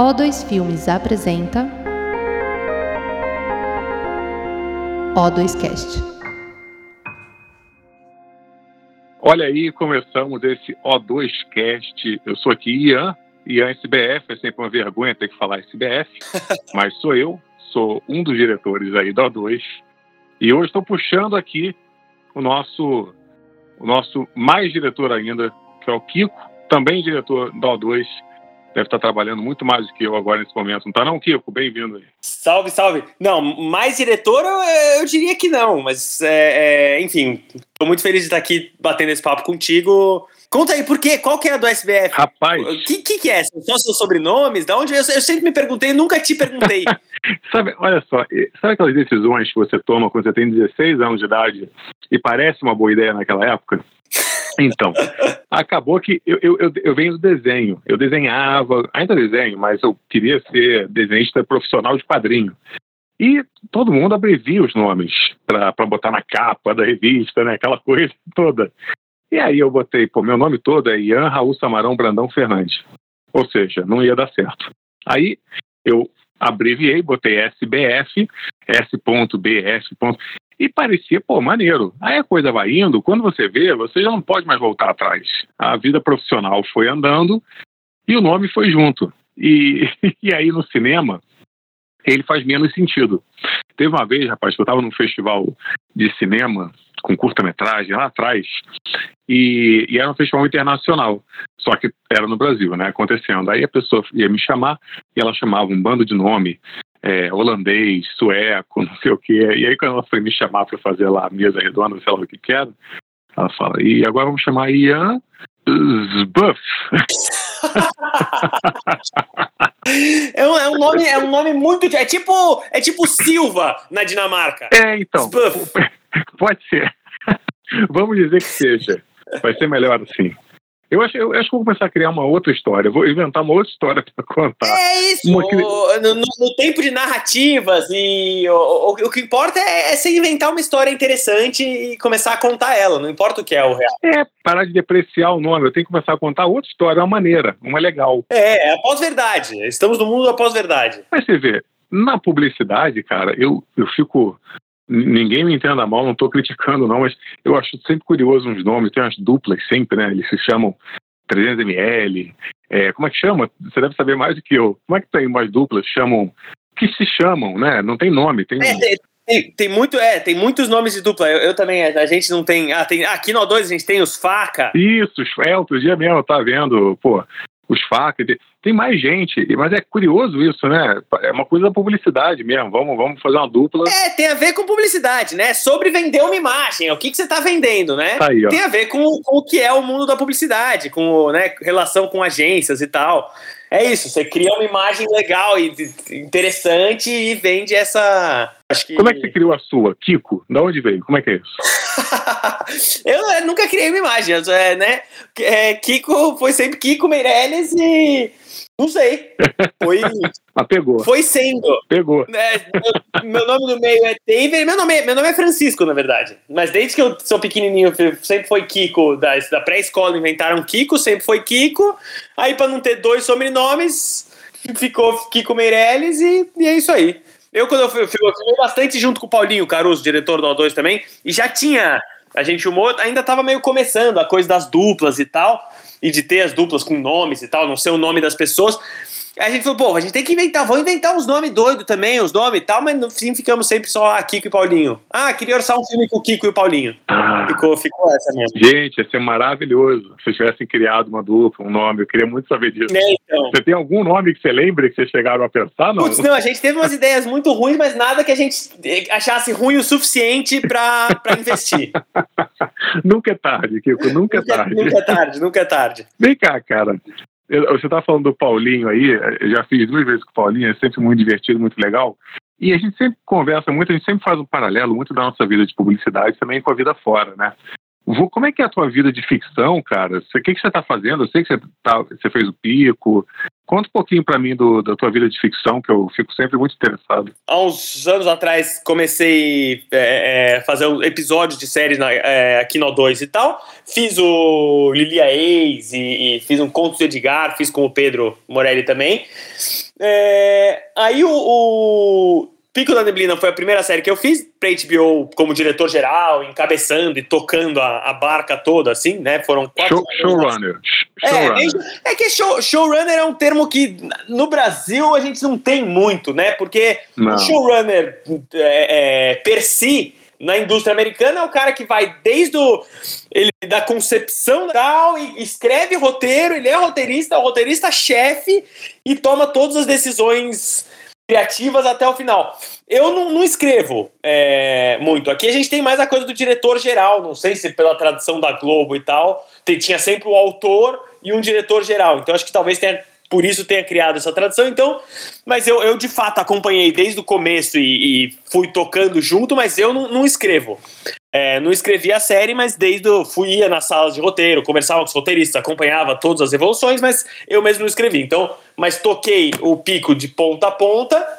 O2 Filmes apresenta O2Cast. Olha aí, começamos esse O2Cast. Eu sou aqui Ian, Ian SBF, é sempre uma vergonha ter que falar SBF, mas sou eu, sou um dos diretores aí da O2. E hoje estou puxando aqui o nosso, o nosso mais diretor ainda, que é o Kiko, também diretor da O2, deve estar trabalhando muito mais do que eu agora nesse momento. Não tá não, Kiko? Bem-vindo aí. Salve, salve. Não, mais diretor eu, eu diria que não, mas é, é, enfim, estou muito feliz de estar aqui batendo esse papo contigo. Conta aí, por quê? Qual que é a do SBF? Rapaz... O que, que, que é? São só seus sobrenomes? Da onde? Eu, eu sempre me perguntei, nunca te perguntei. sabe, olha só, sabe aquelas decisões que você toma quando você tem 16 anos de idade e parece uma boa ideia naquela época? Então, acabou que eu, eu, eu, venho do desenho. Eu desenhava, ainda desenho, mas eu queria ser desenhista profissional de quadrinho. E todo mundo abrevia os nomes para botar na capa da revista, né? Aquela coisa toda. E aí eu botei, pô, meu nome todo é Ian Raul Samarão Brandão Fernandes. Ou seja, não ia dar certo. Aí eu abreviei, botei SBF, S.BF. E parecia, pô, maneiro. Aí a coisa vai indo, quando você vê, você já não pode mais voltar atrás. A vida profissional foi andando e o nome foi junto. E, e aí no cinema, ele faz menos sentido. Teve uma vez, rapaz, que eu estava num festival de cinema com curta-metragem lá atrás, e, e, era um festival internacional, só que era no Brasil, né, acontecendo. Aí a pessoa ia me chamar e ela chamava um bando de nome, é, holandês, sueco, não sei o quê. E aí quando ela foi me chamar para fazer lá a mesa redonda, sei lá o que que era, ela fala, e agora vamos chamar Ian Zbuff. é, um, é, um, nome, é um nome muito. É tipo, é tipo Silva na Dinamarca. É, então. Zbuff. Pode ser. Vamos dizer que seja. Vai ser melhor assim. Eu acho, eu acho que vou começar a criar uma outra história. Vou inventar uma outra história para contar. É isso! Uma... No, no, no, tempo de narrativas, e o, o, o que importa é, é você inventar uma história interessante e começar a contar ela. Não importa o que é o real. É, parar de depreciar o nome. Eu tenho que começar a contar outra história, uma maneira, uma legal. É, é a pós-verdade. Estamos no mundo da pós-verdade. Mas você vê, na publicidade, cara, eu, eu fico ninguém me entenda mal, não estou criticando não, mas eu acho sempre curioso uns nomes, tem umas duplas sempre, né? Eles se chamam 300ml, é, como é que chama? Você deve saber mais do que eu. Como é que tem umas duplas chamam, que se chamam, né? Não tem nome, tem... É, tem, tem, muito, é, tem muitos nomes de dupla. Eu, eu, também, a gente não tem. Ah, tem aqui no O2 a gente tem os faca. Isso, é, outro dia mesmo, tá vendo, pô, os facas. Tem mais gente, mas é curioso isso, né? É uma coisa da publicidade mesmo. Vamos, vamos fazer uma dupla. É, tem a ver com publicidade, né? Sobre vender uma imagem. O que, que você está vendendo, né? Tá aí, tem a ver com, com, o que é o mundo da publicidade, com né, relação com agências e tal. É isso, você cria uma imagem legal e interessante e vende essa. Que... Como é que você criou a sua? Kiko? Da onde veio? Como é que é isso? Eu, nunca criei uma imagem, é, né? É, Kiko foi sempre Kiko Meirelles e não sei. Foi. Mas pegou. Foi sendo. Pegou. É, meu, meu, nome no meio é David. Meu nome, é, meu nome é Francisco, na verdade. Mas desde que eu sou pequenininho, sempre foi Kiko. Da, da pré-escola inventaram Kiko, sempre foi Kiko. Aí, pra não ter dois sobrenomes, ficou Kiko Meirelles e, e é isso aí. Eu, quando eu fui, eu fui bastante junto com o Paulinho Caruso, diretor do O2 também, e já tinha. A gente humor ainda tava meio começando a coisa das duplas e tal e de ter as duplas com nomes e tal, não ser o nome das pessoas. A gente falou, pô, a gente tem que inventar, vamos inventar uns nomes doidos também, os nomes e tal, mas no fim ficamos sempre só a Kiko e Paulinho. Ah, queria orçar um filme com o Kiko e o Paulinho. Ah, ficou, ficou essa mesmo. Gente, ia ser maravilhoso se vocês tivessem criado uma dupla, um nome, eu queria muito saber disso. É, então. Você tem algum nome que você lembre que vocês chegaram a pensar, não? Putz, não, a gente teve umas ideias muito ruins, mas nada que a gente achasse ruim o suficiente pra, pra investir. nunca é tarde, Kiko, nunca é tarde. Nunca é tarde, nunca é tarde. Vem cá, cara. Você tá falando do Paulinho aí, eu já fiz duas vezes com o Paulinho, é sempre muito divertido, muito legal. E a gente sempre conversa muito, a gente sempre faz um paralelo muito da nossa vida de publicidade também com a vida fora, né? Como é que é a tua vida de ficção, cara? O que, que você está fazendo? Eu sei que você, tá, você fez o pico. Conta um pouquinho para mim do, da tua vida de ficção, que eu fico sempre muito interessado. Há uns anos atrás comecei a é, é, fazer episódios de séries na, é, aqui no 2 e tal. Fiz o Lilia Ex e, e, fiz um Conto de Edgar, fiz com o Pedro Morelli também. É, aí o, o, Pico da Neblina foi a primeira série que eu fiz pra HBO como diretor geral, encabeçando e tocando a, a barca toda, assim, né? Foram quatro. Show, showrunner. É, é, que show, showrunner é um termo que no Brasil a gente não tem muito, né? Porque não. o showrunner é, é, per si na indústria americana é o cara que vai desde o, ele da concepção tal e escreve roteiro, ele é roteirista, o roteirista chefe e toma todas as decisões criativas até o final. Eu não, não escrevo é, muito. Aqui a gente tem mais a coisa do diretor geral, não sei se pela tradição da Globo e tal, tem, tinha sempre o autor e um diretor geral. Então acho que talvez tenha por isso tenha criado essa tradição. Então, mas eu, eu de fato acompanhei desde o começo e, e fui tocando junto, mas eu não, não escrevo. É, não escrevi a série, mas desde o, fui ia nas salas de roteiro, conversava com os roteiristas, acompanhava todas as evoluções, mas eu mesmo não escrevi. Então, mas toquei o pico de ponta a ponta.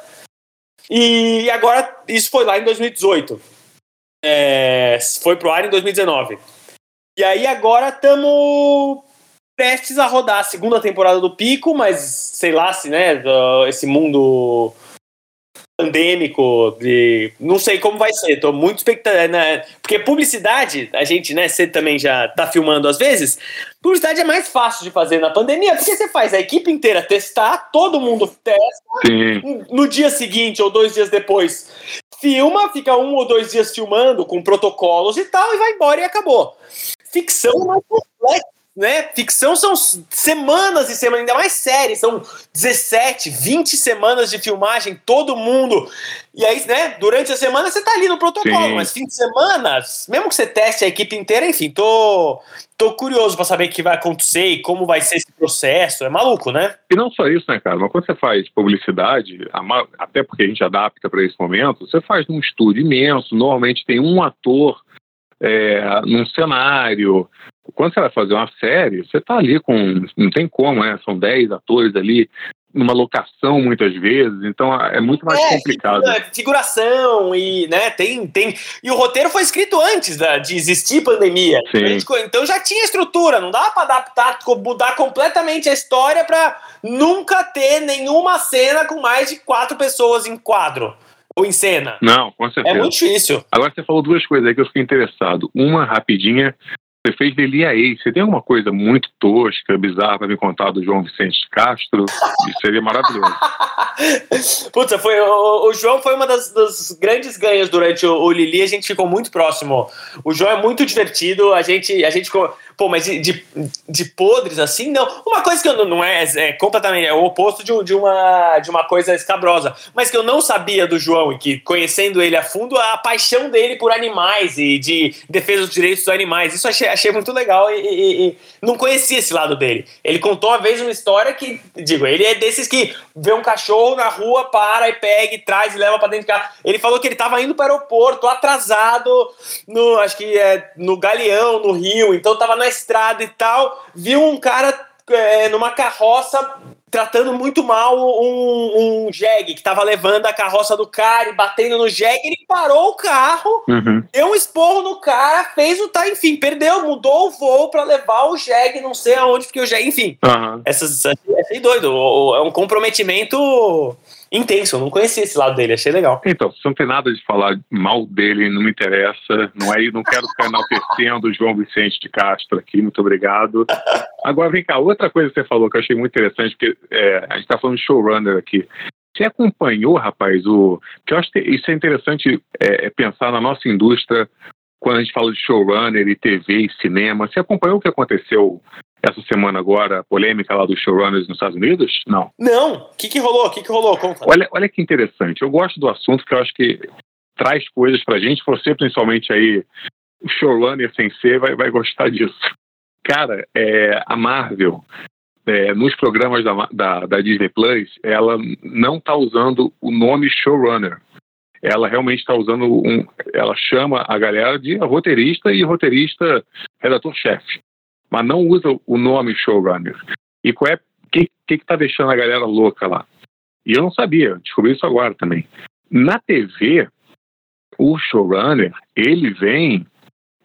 E agora isso foi lá em 2018. É, foi pro ar em 2019. E aí agora estamos prestes a rodar a segunda temporada do Pico, mas sei lá se, né, esse mundo pandêmico, de não sei como vai ser, tô muito expectante, né? Porque publicidade, a gente, né, você também já tá filmando às vezes, publicidade é mais fácil de fazer na pandemia, porque você faz a equipe inteira testar, todo mundo testa, Sim. no dia seguinte ou dois dias depois filma, fica um ou dois dias filmando com protocolos e tal, e vai embora e acabou. Ficção é mais complexo né? Ficção são semanas e semanas, ainda mais séries, são 17, 20 semanas de filmagem, todo mundo. E aí, né, durante a semana você tá ali no protocolo, Sim. mas fim de semana, mesmo que você teste a equipe inteira, enfim, tô, tô curioso para saber o que vai acontecer e como vai ser esse processo. É maluco, né? E não só isso, né, cara? Mas quando você faz publicidade, até porque a gente adapta para esse momento, você faz num estúdio imenso, normalmente tem um ator é, num cenário, quando você vai fazer uma série, você está ali com. Não tem como, né? São 10 atores ali, numa locação muitas vezes, então é muito mais é, complicado. Figuração e, né, tem, tem. E o roteiro foi escrito antes da, de existir pandemia. Gente, então já tinha estrutura, não dava para adaptar, mudar completamente a história para nunca ter nenhuma cena com mais de quatro pessoas em quadro. Ou em cena? Não, com certeza. É muito difícil. Agora você falou duas coisas aí que eu fiquei interessado. Uma rapidinha, você fez Delia aí. Você tem alguma coisa muito tosca, bizarra para me contar do João Vicente Castro? Isso seria maravilhoso. Putz, foi, o, o, João foi uma das, das grandes ganhas durante o, o, Lili. A gente ficou muito próximo. O João é muito divertido. A gente, a gente. Pô, mas de, de, de, podres assim, não. Uma coisa que eu não, não é, é completamente é o oposto de, de, uma, de uma coisa escabrosa, mas que eu não sabia do João e que, conhecendo ele a fundo, a paixão dele por animais e de defesa dos direitos dos animais. Isso achei, achei muito legal e, e, e não conhecia esse lado dele. Ele contou uma vez uma história que, digo, ele é desses que vê um cachorro na rua, para e pega e traz e leva para dentro de casa. Ele falou que ele estava indo para o aeroporto, atrasado, no, acho que é no Galeão, no Rio, então tava na estrada e tal, viu um cara é, numa carroça tratando muito mal um, um jegue que tava levando a carroça do cara e batendo no jegue. Ele parou o carro, uhum. deu um esporro no cara, fez o tá, enfim, perdeu, mudou o voo para levar o jegue, não sei aonde, porque o jegue, enfim. Uhum. Essas, é doido, é um comprometimento intenso. Eu não conhecia esse lado dele, achei legal. Então, se não tem nada de falar mal dele, não me interessa. Não é, não quero ficar enaltecendo o João Vicente de Castro aqui, muito obrigado. Agora, vem cá, outra coisa que você falou que eu achei muito interessante, porque é, a gente está falando de showrunner aqui. Você acompanhou, rapaz, o. Que eu acho que isso é interessante é, é pensar na nossa indústria quando a gente fala de showrunner e TV e cinema. Você acompanhou o que aconteceu essa semana agora, a polêmica lá dos showrunners nos Estados Unidos? Não. Não. O que, que rolou? O que, que rolou? Conta. Olha, olha que interessante. Eu gosto do assunto porque eu acho que traz coisas pra gente. Você, principalmente aí, showrunner sem ser, vai, vai gostar disso. Cara, é, a Marvel, é, nos programas da, da, da, Disney Plus, ela não está usando o nome showrunner. Ela realmente está usando um. Ela chama a galera de roteirista e roteirista redator-chefe mas não usa o nome showrunner. E qual é o que está deixando a galera louca lá? E eu não sabia, descobri isso agora também. Na TV, o showrunner, ele vem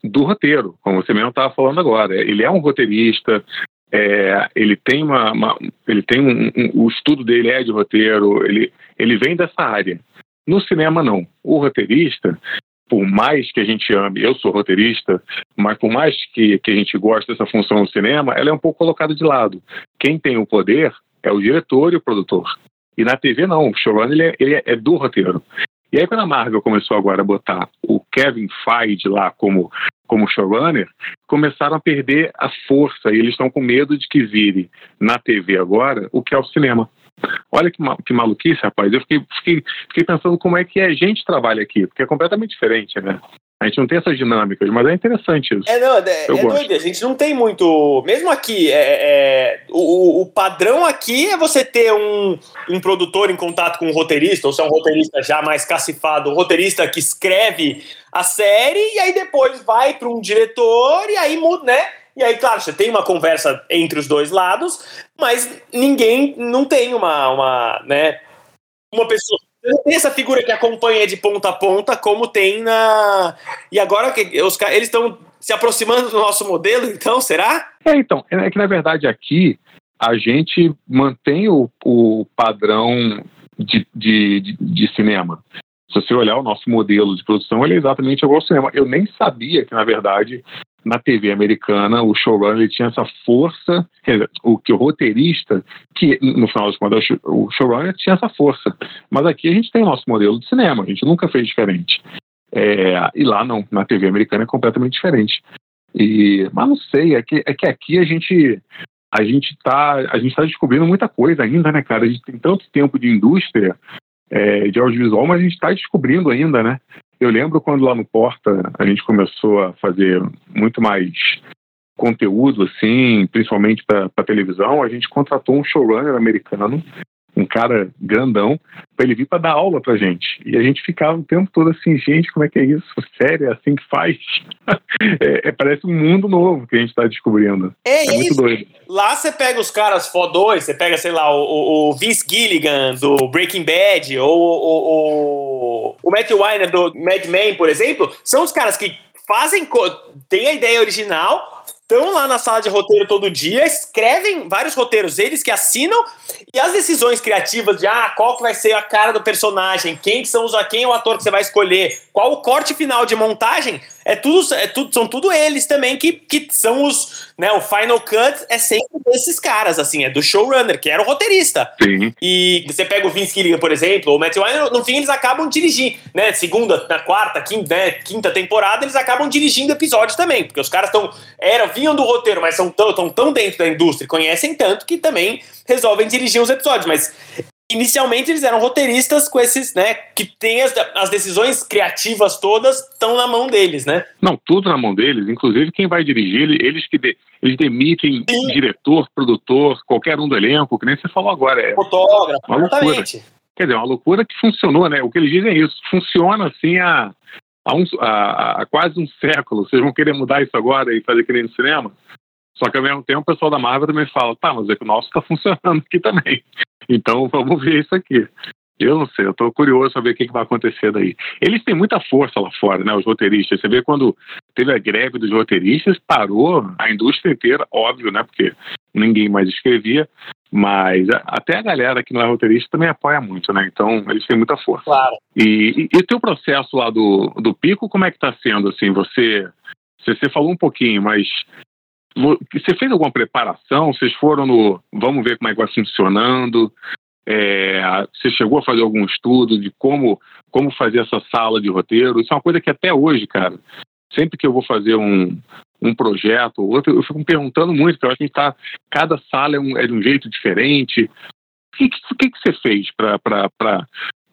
do roteiro, como você mesmo estava falando agora. Ele é um roteirista, é, ele tem uma, uma ele tem um, um, o estudo dele é de roteiro, ele ele vem dessa área. No cinema não. O roteirista, por mais que a gente ame, eu sou roteirista, mas por mais que, que a gente goste dessa função no cinema, ela é um pouco colocada de lado. Quem tem o poder é o diretor e o produtor. E na TV não, o showrunner ele é, ele é do roteiro. E aí quando a Marvel começou agora a botar o Kevin Feige lá como como showrunner, começaram a perder a força e eles estão com medo de que vire na TV agora o que é o cinema. Olha que, que maluquice, rapaz. Eu fiquei, fiquei, fiquei pensando como é que a gente trabalha aqui, porque é completamente diferente, né? A gente não tem essas dinâmicas, mas é interessante isso. É, não, é, é doido. A gente não tem muito. Mesmo aqui, é, é, o, o, padrão aqui é você ter um, um produtor em contato com um roteirista, ou se é um roteirista já mais cacifado, um roteirista que escreve a série, e aí depois vai para um diretor, e aí muda, né? E aí, claro, você tem uma conversa entre os dois lados, mas ninguém não tem uma, uma né, uma pessoa não tem essa figura que acompanha de ponta a ponta, como tem na. E agora que os eles estão se aproximando do nosso modelo, então, será? É, então, é que na verdade aqui a gente mantém o, o padrão de, de, de, de cinema. Se você olhar o nosso modelo de produção, ele é exatamente igual ao cinema. Eu nem sabia que, na verdade, na TV americana, o showrunner tinha essa força, dizer, o que o roteirista, que no final das contas o showrunner tinha essa força. Mas aqui a gente tem o nosso modelo de cinema, a gente nunca fez diferente. É, e lá não, na TV americana é completamente diferente. E, mas não sei, é que, é que aqui a gente a gente está a gente tá descobrindo muita coisa ainda, né, cara? A gente tem tanto tempo de indústria é, de audiovisual, mas a gente está descobrindo ainda, né? Eu lembro quando lá no Porta a gente começou a fazer muito mais conteúdo, assim, principalmente para televisão, a gente contratou um showrunner americano um cara grandão, para ele vir para dar aula para gente. E a gente ficava o tempo todo assim, gente, como é que é isso? Sério, é assim que faz? é, é, parece um mundo novo que a gente está descobrindo. É, é muito doido. Lá você pega os caras fodões, você pega, sei lá, o, o Vince Gilligan do Breaking Bad, ou o, o, o Matt Weiner do Mad Men, por exemplo, são os caras que fazem, tem a ideia original, estão lá na sala de roteiro todo dia, escrevem vários roteiros, eles que assinam, e as decisões criativas de ah, qual que vai ser a cara do personagem, quem são os quem é o ator que você vai escolher, qual o corte final de montagem, é tudo, é tudo são tudo eles também que, que são os, né, o final cut é sempre desses caras, assim, é do showrunner, que era o roteirista. Sim. E você pega o Vince Gilligan, por exemplo, ou o Matthew Weiner, no fim eles acabam dirigindo, né, segunda, na quarta, quinta, né, quinta temporada, eles acabam dirigindo episódios também, porque os caras estão, vinham do roteiro, mas são tão, tão, tão dentro da indústria, conhecem tanto que também resolvem dirigir os episódios, mas inicialmente eles eram roteiristas com esses, né, que tem as, as decisões criativas todas estão na mão deles, né? Não, tudo na mão deles, inclusive quem vai dirigir, eles que de, eles demitem Sim. diretor, produtor, qualquer um do elenco, que nem você falou agora, é fotógrafo, uma loucura. Quer dizer, uma loucura que funcionou, né? O que eles dizem é isso, funciona assim há, há, um, há, há quase um século. Vocês vão querer mudar isso agora e fazer que nem no cinema? Só que ao mesmo tempo o pessoal da Marvel também fala, tá, mas é que o nosso está funcionando aqui também. Então vamos ver isso aqui. Eu não sei, eu estou curioso ver o que, que, vai acontecer daí. Eles têm muita força lá fora, né? Os roteiristas. Você vê quando teve a greve dos roteiristas, parou a indústria inteira, óbvio, né? Porque ninguém mais escrevia, mas até a galera que não é roteirista também apoia muito, né? Então eles têm muita força. Claro. E, o teu processo lá do, do Pico, como é que está sendo? Assim, você, você falou um pouquinho, mas você fez alguma preparação? Vocês foram no. Vamos ver como é que vai funcionando? É, você chegou a fazer algum estudo de como, como fazer essa sala de roteiro? Isso é uma coisa que até hoje, cara, sempre que eu vou fazer um, um projeto ou outro, eu fico me perguntando muito, porque eu acho que tá, cada sala é, um, é de um jeito diferente. O que, que, que você fez para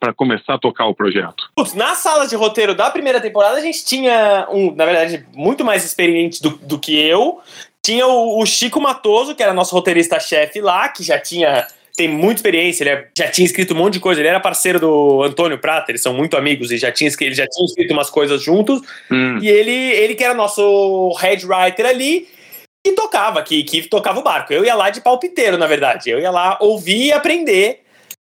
para começar a tocar o projeto? Na sala de roteiro da primeira temporada, a gente tinha um, na verdade, muito mais experiente do, do que eu, tinha o, o Chico Matoso, que era nosso roteirista-chefe lá, que já tinha tem muita experiência, ele é, já tinha escrito um monte de coisa, ele era parceiro do Antônio Prata, eles são muito amigos e já tinha, já tinha escrito umas coisas juntos. Hum. E ele, ele que era nosso head writer ali, e tocava, que, que tocava o barco. Eu ia lá de palpiteiro, na verdade. Eu ia lá ouvir e aprender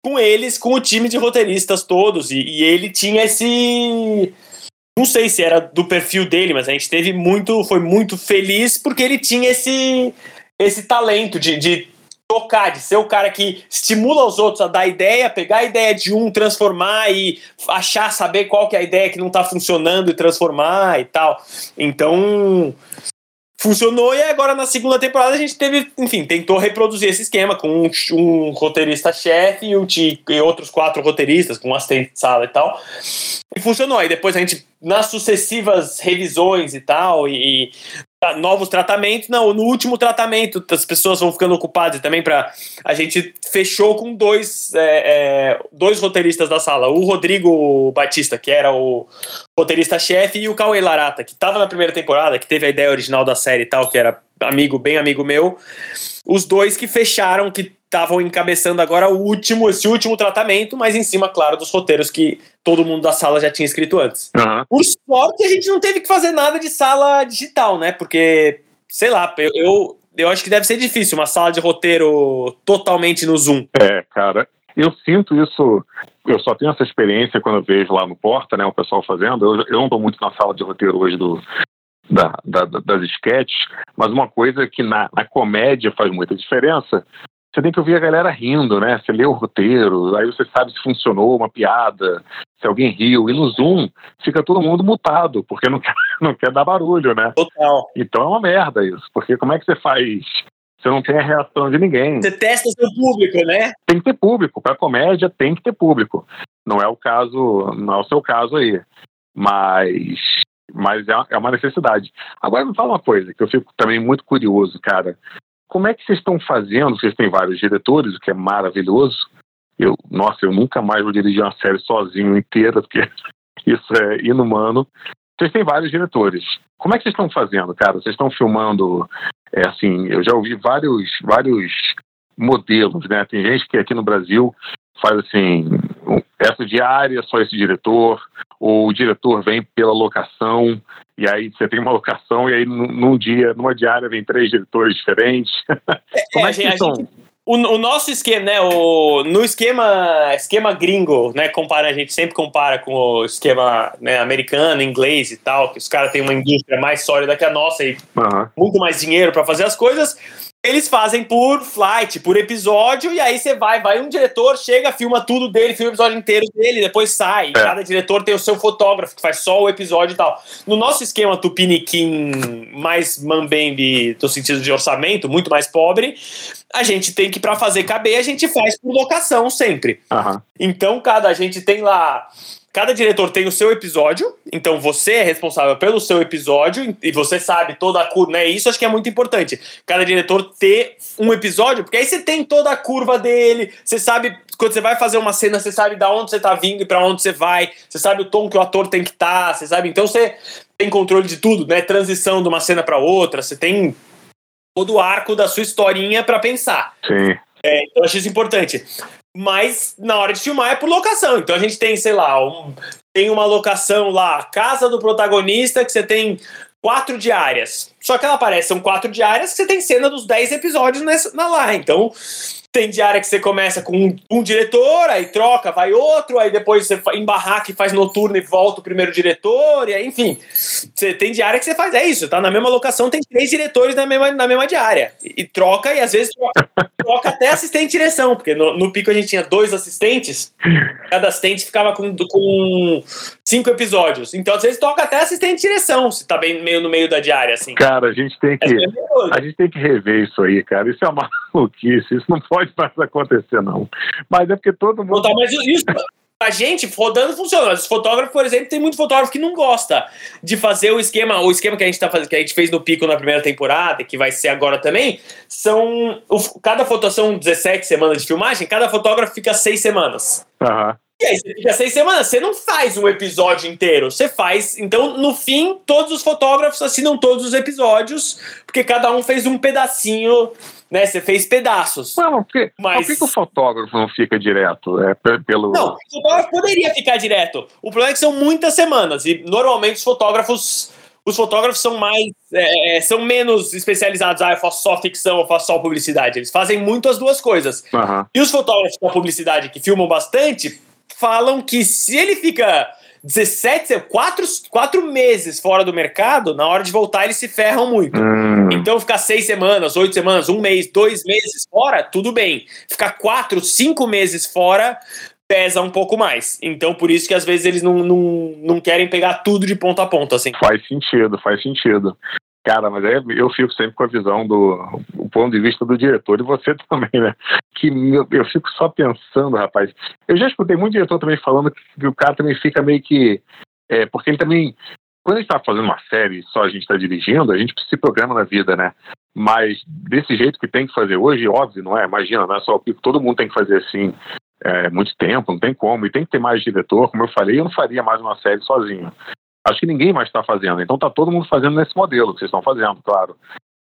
com eles, com o time de roteiristas todos. E, e ele tinha esse não sei se era do perfil dele, mas a gente teve muito, foi muito feliz porque ele tinha esse esse talento de, de tocar, de ser o cara que estimula os outros a dar ideia, pegar a ideia de um, transformar e achar, saber qual que é a ideia que não tá funcionando e transformar e tal. Então, funcionou e agora na segunda temporada a gente teve, enfim, tentou reproduzir esse esquema com um, um roteirista-chefe e, um, e outros quatro roteiristas, com um assistente de sala e tal. E funcionou. Aí depois a gente, nas sucessivas revisões e tal, e, novos tratamentos. Não, no último tratamento as pessoas vão ficando ocupadas também para a gente fechou com dois é, é, dois roteiristas da sala, o Rodrigo Batista que era o roteirista chefe e o Cauê Larata que estava na primeira temporada, que teve a ideia original da série e tal, que era amigo bem amigo meu. Os dois que fecharam, que estavam encabeçando agora o último, esse último tratamento, mas em cima, claro, dos roteiros que todo mundo da sala já tinha escrito antes. Uhum. Por sorte, a gente não teve que fazer nada de sala digital, né? Porque, sei lá, eu, eu, eu acho que deve ser difícil uma sala de roteiro totalmente no Zoom. É, cara. Eu sinto isso, eu só tenho essa experiência quando eu vejo lá no Porta, né, o pessoal fazendo. Eu, eu não estou muito na sala de roteiro hoje do, da, da, das sketches, mas uma coisa que na, na comédia faz muita diferença você tem que ouvir a galera rindo, né? Você lê o roteiro, aí você sabe se funcionou uma piada, se alguém riu. E no Zoom fica todo mundo mutado, porque não quer, não quer dar barulho, né? Total. Então é uma merda isso, porque como é que você faz? Você não tem a reação de ninguém. Você testa o seu público, né? Tem que ter público. Para comédia tem que ter público. Não é o caso, não é o seu caso aí. Mas mas é, é uma necessidade. Agora me fala uma coisa que eu fico também muito curioso, cara. Como é que vocês estão fazendo? Vocês têm vários diretores, o que é maravilhoso. Eu, nossa, eu nunca mais vou dirigir uma série sozinho inteira, porque isso é inumano. Vocês têm vários diretores. Como é que vocês estão fazendo, cara? Vocês estão filmando, é assim, eu já ouvi vários, vários modelos, né? Tem gente que aqui no Brasil faz assim, essa diária só esse diretor, ou o diretor vem pela locação, e aí você tem uma locação, e aí num dia, numa diária, vem três diretores diferentes. Como é, é que a Gente, o, o, nosso esquema, né? O, no esquema, esquema gringo, né? Compara, a gente sempre compara com o esquema né, americano, inglês e tal, que os caras têm uma indústria mais sólida que a nossa e uhum. muito mais dinheiro para fazer as coisas. Eles fazem por flight, por episódio, e aí você vai, vai um diretor, chega, filma tudo dele, filma o episódio inteiro dele, depois sai. É. Cada diretor tem o seu fotógrafo, que faz só o episódio e tal. No nosso esquema Tupiniquim mais mambembe, no sentido de orçamento, muito mais pobre, a gente tem que, para fazer caber, a gente faz por locação sempre. Uhum. Então, cada, a gente tem lá Cada diretor tem o seu episódio, então você é responsável pelo seu episódio e você sabe toda a curva, né? Isso acho que é muito importante. Cada diretor ter um episódio, porque aí você tem toda a curva dele, você sabe quando você vai fazer uma cena, você sabe da onde você tá vindo e para onde você vai, você sabe o tom que o ator tem que estar, tá, você sabe, então você tem controle de tudo, né? Transição de uma cena para outra, você tem todo o arco da sua historinha para pensar. Sim. É, então eu acho isso importante. Mas na hora de filmar é por locação. Então a gente tem, sei lá, um, tem uma locação lá, casa do protagonista, que você tem quatro diárias. Só que ela aparece, são quatro diárias que você tem cena dos dez episódios nessa, na lá. Então tem diária que você começa com um, um, diretor, aí troca, vai outro, aí depois você embarrar que faz noturno e volta o primeiro diretor, e aí, enfim. Você tem diária que você faz, é isso, tá na mesma locação, tem três diretores na mesma, na mesma diária. E, e troca, e às vezes troca, troca até assistente de direção, porque no, no, pico a gente tinha dois assistentes, cada assistente ficava com, com cinco episódios. Então, às vezes, toca até assistente de direção, se tá bem meio no meio da diária, assim. Cara, a gente tem que. É a gente tem que rever isso aí, cara. Isso é uma maluquice, isso não pode mais acontecer, não. Mas é porque todo mundo. Não, tá, mas isso, a gente rodando funciona. Os fotógrafos, por exemplo, tem muito fotógrafo que não gosta de fazer o esquema, o esquema que a gente tá fazendo, que a gente fez no pico na primeira temporada, que vai ser agora também, são. O, cada foto são 17 semanas de filmagem, cada fotógrafo fica seis semanas. Aham. Uhum. E aí você fica seis semanas, você não faz um episódio inteiro, você faz. Então, no fim, todos os fotógrafos assinam todos os episódios, porque cada um fez um pedacinho né? Você fez pedaços. Não, porque, mas... por que, o fotógrafo não fica direto? É, pelo... Não, o fotógrafo poderia ficar direto. O problema é que são muitas semanas e normalmente os fotógrafos. Os fotógrafos são mais. É, é são menos especializados. Ah, eu faço só ficção, eu faço só publicidade. Eles fazem muito as duas coisas. Uhum. E os fotógrafos da publicidade que filmam bastante falam que se ele fica 17, 4, 4 meses fora do mercado, na hora de voltar eles se ferram muito. Hum. Então ficar seis semanas, oito semanas, um mês, dois meses fora, tudo bem. Ficar quatro, cinco meses fora pesa um pouco mais. Então por isso que às vezes eles não, não, não querem pegar tudo de ponta a ponta, assim. Faz sentido, faz sentido. Cara, mas é, eu fico sempre com a visão do ponto de vista do diretor, e você também, né? Que eu, eu fico só pensando, rapaz. Eu já escutei muito diretor também falando que, o cara também fica meio que. É, porque ele também. Quando a gente está fazendo uma série só a gente está dirigindo, a gente se programa na vida, né? Mas desse jeito que tem que fazer hoje, óbvio, não é? Imagina, não é só o Pico, todo mundo tem que fazer assim é, muito tempo, não tem como, e tem que ter mais diretor, como eu falei, eu não faria mais uma série sozinho. Acho que ninguém mais está fazendo. Então tá todo mundo fazendo nesse modelo que vocês estão fazendo, claro.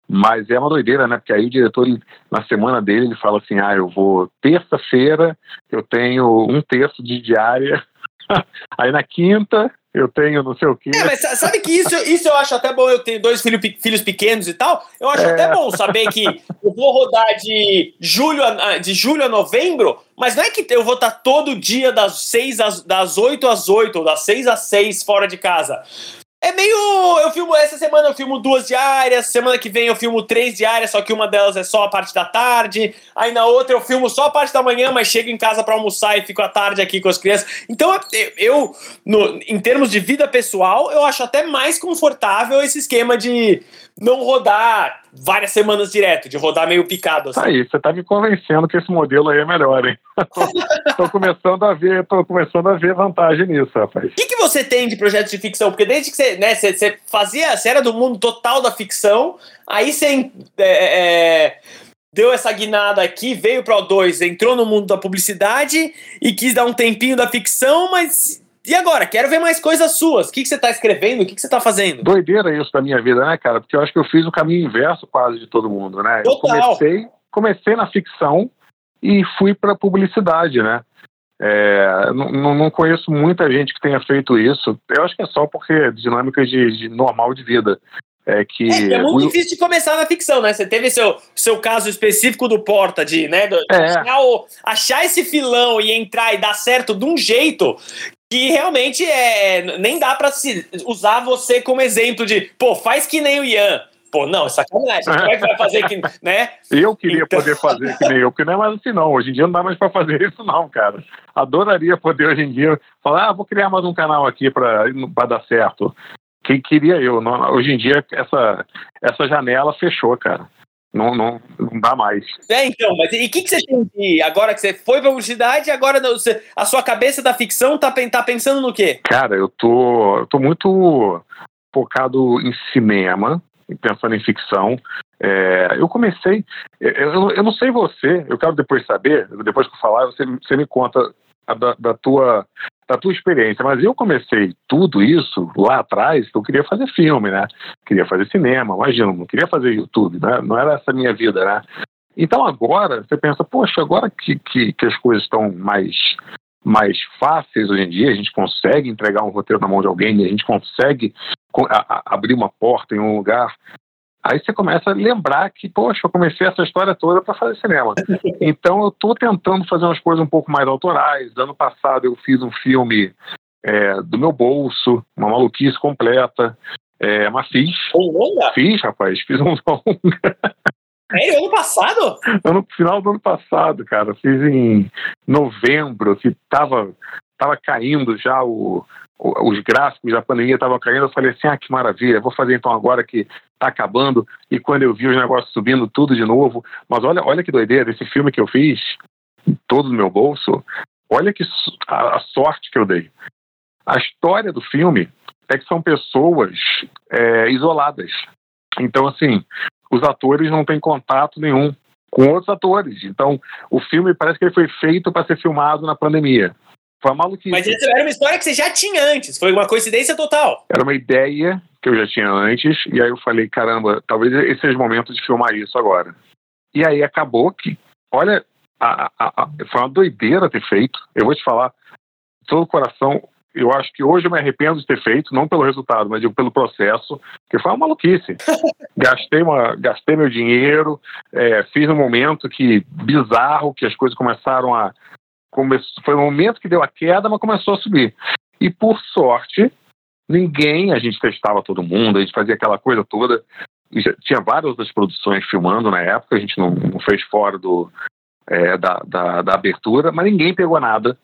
Mas é uma doideira, né? Porque aí o diretor, ele, na semana dele, ele fala assim: ah, eu vou terça-feira, eu tenho um terço de diária. aí na quinta, eu tenho não sei o quê. É, mas sabe que isso, isso eu acho até bom, eu tenho dois filho, filhos pequenos e tal, eu acho é. até bom saber que eu vou rodar de julho, a, de julho a novembro, mas não é que eu vou estar todo dia das seis às, das 8 às 8, ou das 6 às 6 fora de casa. É meio. Eu filmo. Essa semana eu filmo duas diárias, semana que vem eu filmo três diárias, só que uma delas é só a parte da tarde. Aí na outra eu filmo só a parte da manhã, mas chego em casa para almoçar e fico à tarde aqui com as crianças. Então eu, no, em termos de vida pessoal, eu acho até mais confortável esse esquema de não rodar várias semanas direto, de rodar meio picado. Assim. Aí, você tá me convencendo que esse modelo aí é melhor, hein? tô, tô, começando a ver, tô começando a ver vantagem nisso, rapaz. O que, que você tem de projetos de ficção? Porque desde que você, né, você, você fazia, você era do mundo total da ficção, aí você é, é, deu essa guinada aqui, veio para o 2, entrou no mundo da publicidade e quis dar um tempinho da ficção, mas e agora? Quero ver mais coisas suas. O que, que você está escrevendo? O que, que você está fazendo? Doideira isso da minha vida, né, cara? Porque eu acho que eu fiz o caminho inverso quase de todo mundo, né? Total. Eu comecei, comecei na ficção e fui para publicidade, né? É, não, não, conheço muita gente que tenha feito isso. Eu acho que é só porque dinâmicas de, de normal de vida. É, que é, é muito o... difícil de começar na ficção, né? Você teve seu, seu caso específico do Porta, de, né, é. achar, o, achar, esse filão e entrar e dar certo de um jeito que realmente é nem dá para usar você como exemplo de, pô, faz que nem o Ian. Pô, não, é sacanagem. Como é que vai fazer que, né? Eu queria então... poder fazer que nem eu, porque não é mais assim, não. Hoje em dia não dá mais para fazer isso, não, cara. Adoraria poder hoje em dia falar, ah, vou criar mais um canal aqui para dar certo. Quem queria eu? Não, hoje em dia essa, essa janela fechou, cara. Não, não, não dá mais. É, então, mas e o que, que você tem de. Agora que você foi pra publicidade, agora você, a sua cabeça da ficção tá, tá pensando no quê? Cara, eu tô, eu tô muito focado em cinema, pensando em ficção. É, eu comecei. Eu, eu, não sei você, eu quero depois saber, depois que eu falar, você, você me conta da, da, tua, da tua experiência. Mas eu comecei tudo isso lá atrás, eu queria fazer filme, né? Queria fazer cinema, imagina, não queria fazer YouTube, né? Não era essa minha vida, né? Então agora você pensa, poxa, agora que, que, que as coisas estão mais mais fáceis hoje em dia, a gente consegue entregar um roteiro na mão de alguém, a gente consegue abrir uma porta em um lugar Aí você começa a lembrar que, poxa, eu comecei essa história toda para fazer cinema. Então eu estou tentando fazer umas coisas um pouco mais autorais. Ano passado eu fiz um filme é, do meu bolso, uma maluquice completa. É, mas fiz. Um longa? Fiz, rapaz, fiz um longa. É, ano passado? No final do ano passado, cara. Fiz em novembro, que tava, tava caindo já o, os gráficos da pandemia estavam caindo, eu falei assim, ah, que maravilha, vou fazer então agora que está acabando, e quando eu vi os negócios subindo tudo de novo, mas olha, olha que doideira, esse filme que eu fiz, todo no meu bolso, olha que a, a sorte que eu dei. A história do filme é que são pessoas é, isoladas. Então, assim, os atores não têm contato nenhum com outros atores. Então, o filme parece que ele foi feito para ser filmado na pandemia. Foi uma maluquice. Mas era uma história que você já tinha antes, foi uma coincidência total. Era uma ideia que eu já tinha antes, e aí eu falei, caramba, talvez esse seja o momento de filmar isso agora. E aí acabou que, olha, a, a, a, foi uma doideira ter feito. Eu vou te falar, todo o coração, eu acho que hoje eu me arrependo de ter feito, não pelo resultado, mas pelo processo, que foi uma maluquice. gastei, uma, gastei meu dinheiro, é, fiz um momento que bizarro, que as coisas começaram a, começou, foi o momento que deu a queda, mas começou a subir. E por sorte, ninguém, a gente testava todo mundo, a gente fazia aquela coisa toda. Tinha várias outras produções filmando na época, a gente não, não fez fora do, é, da, da, da, abertura, mas ninguém pegou nada.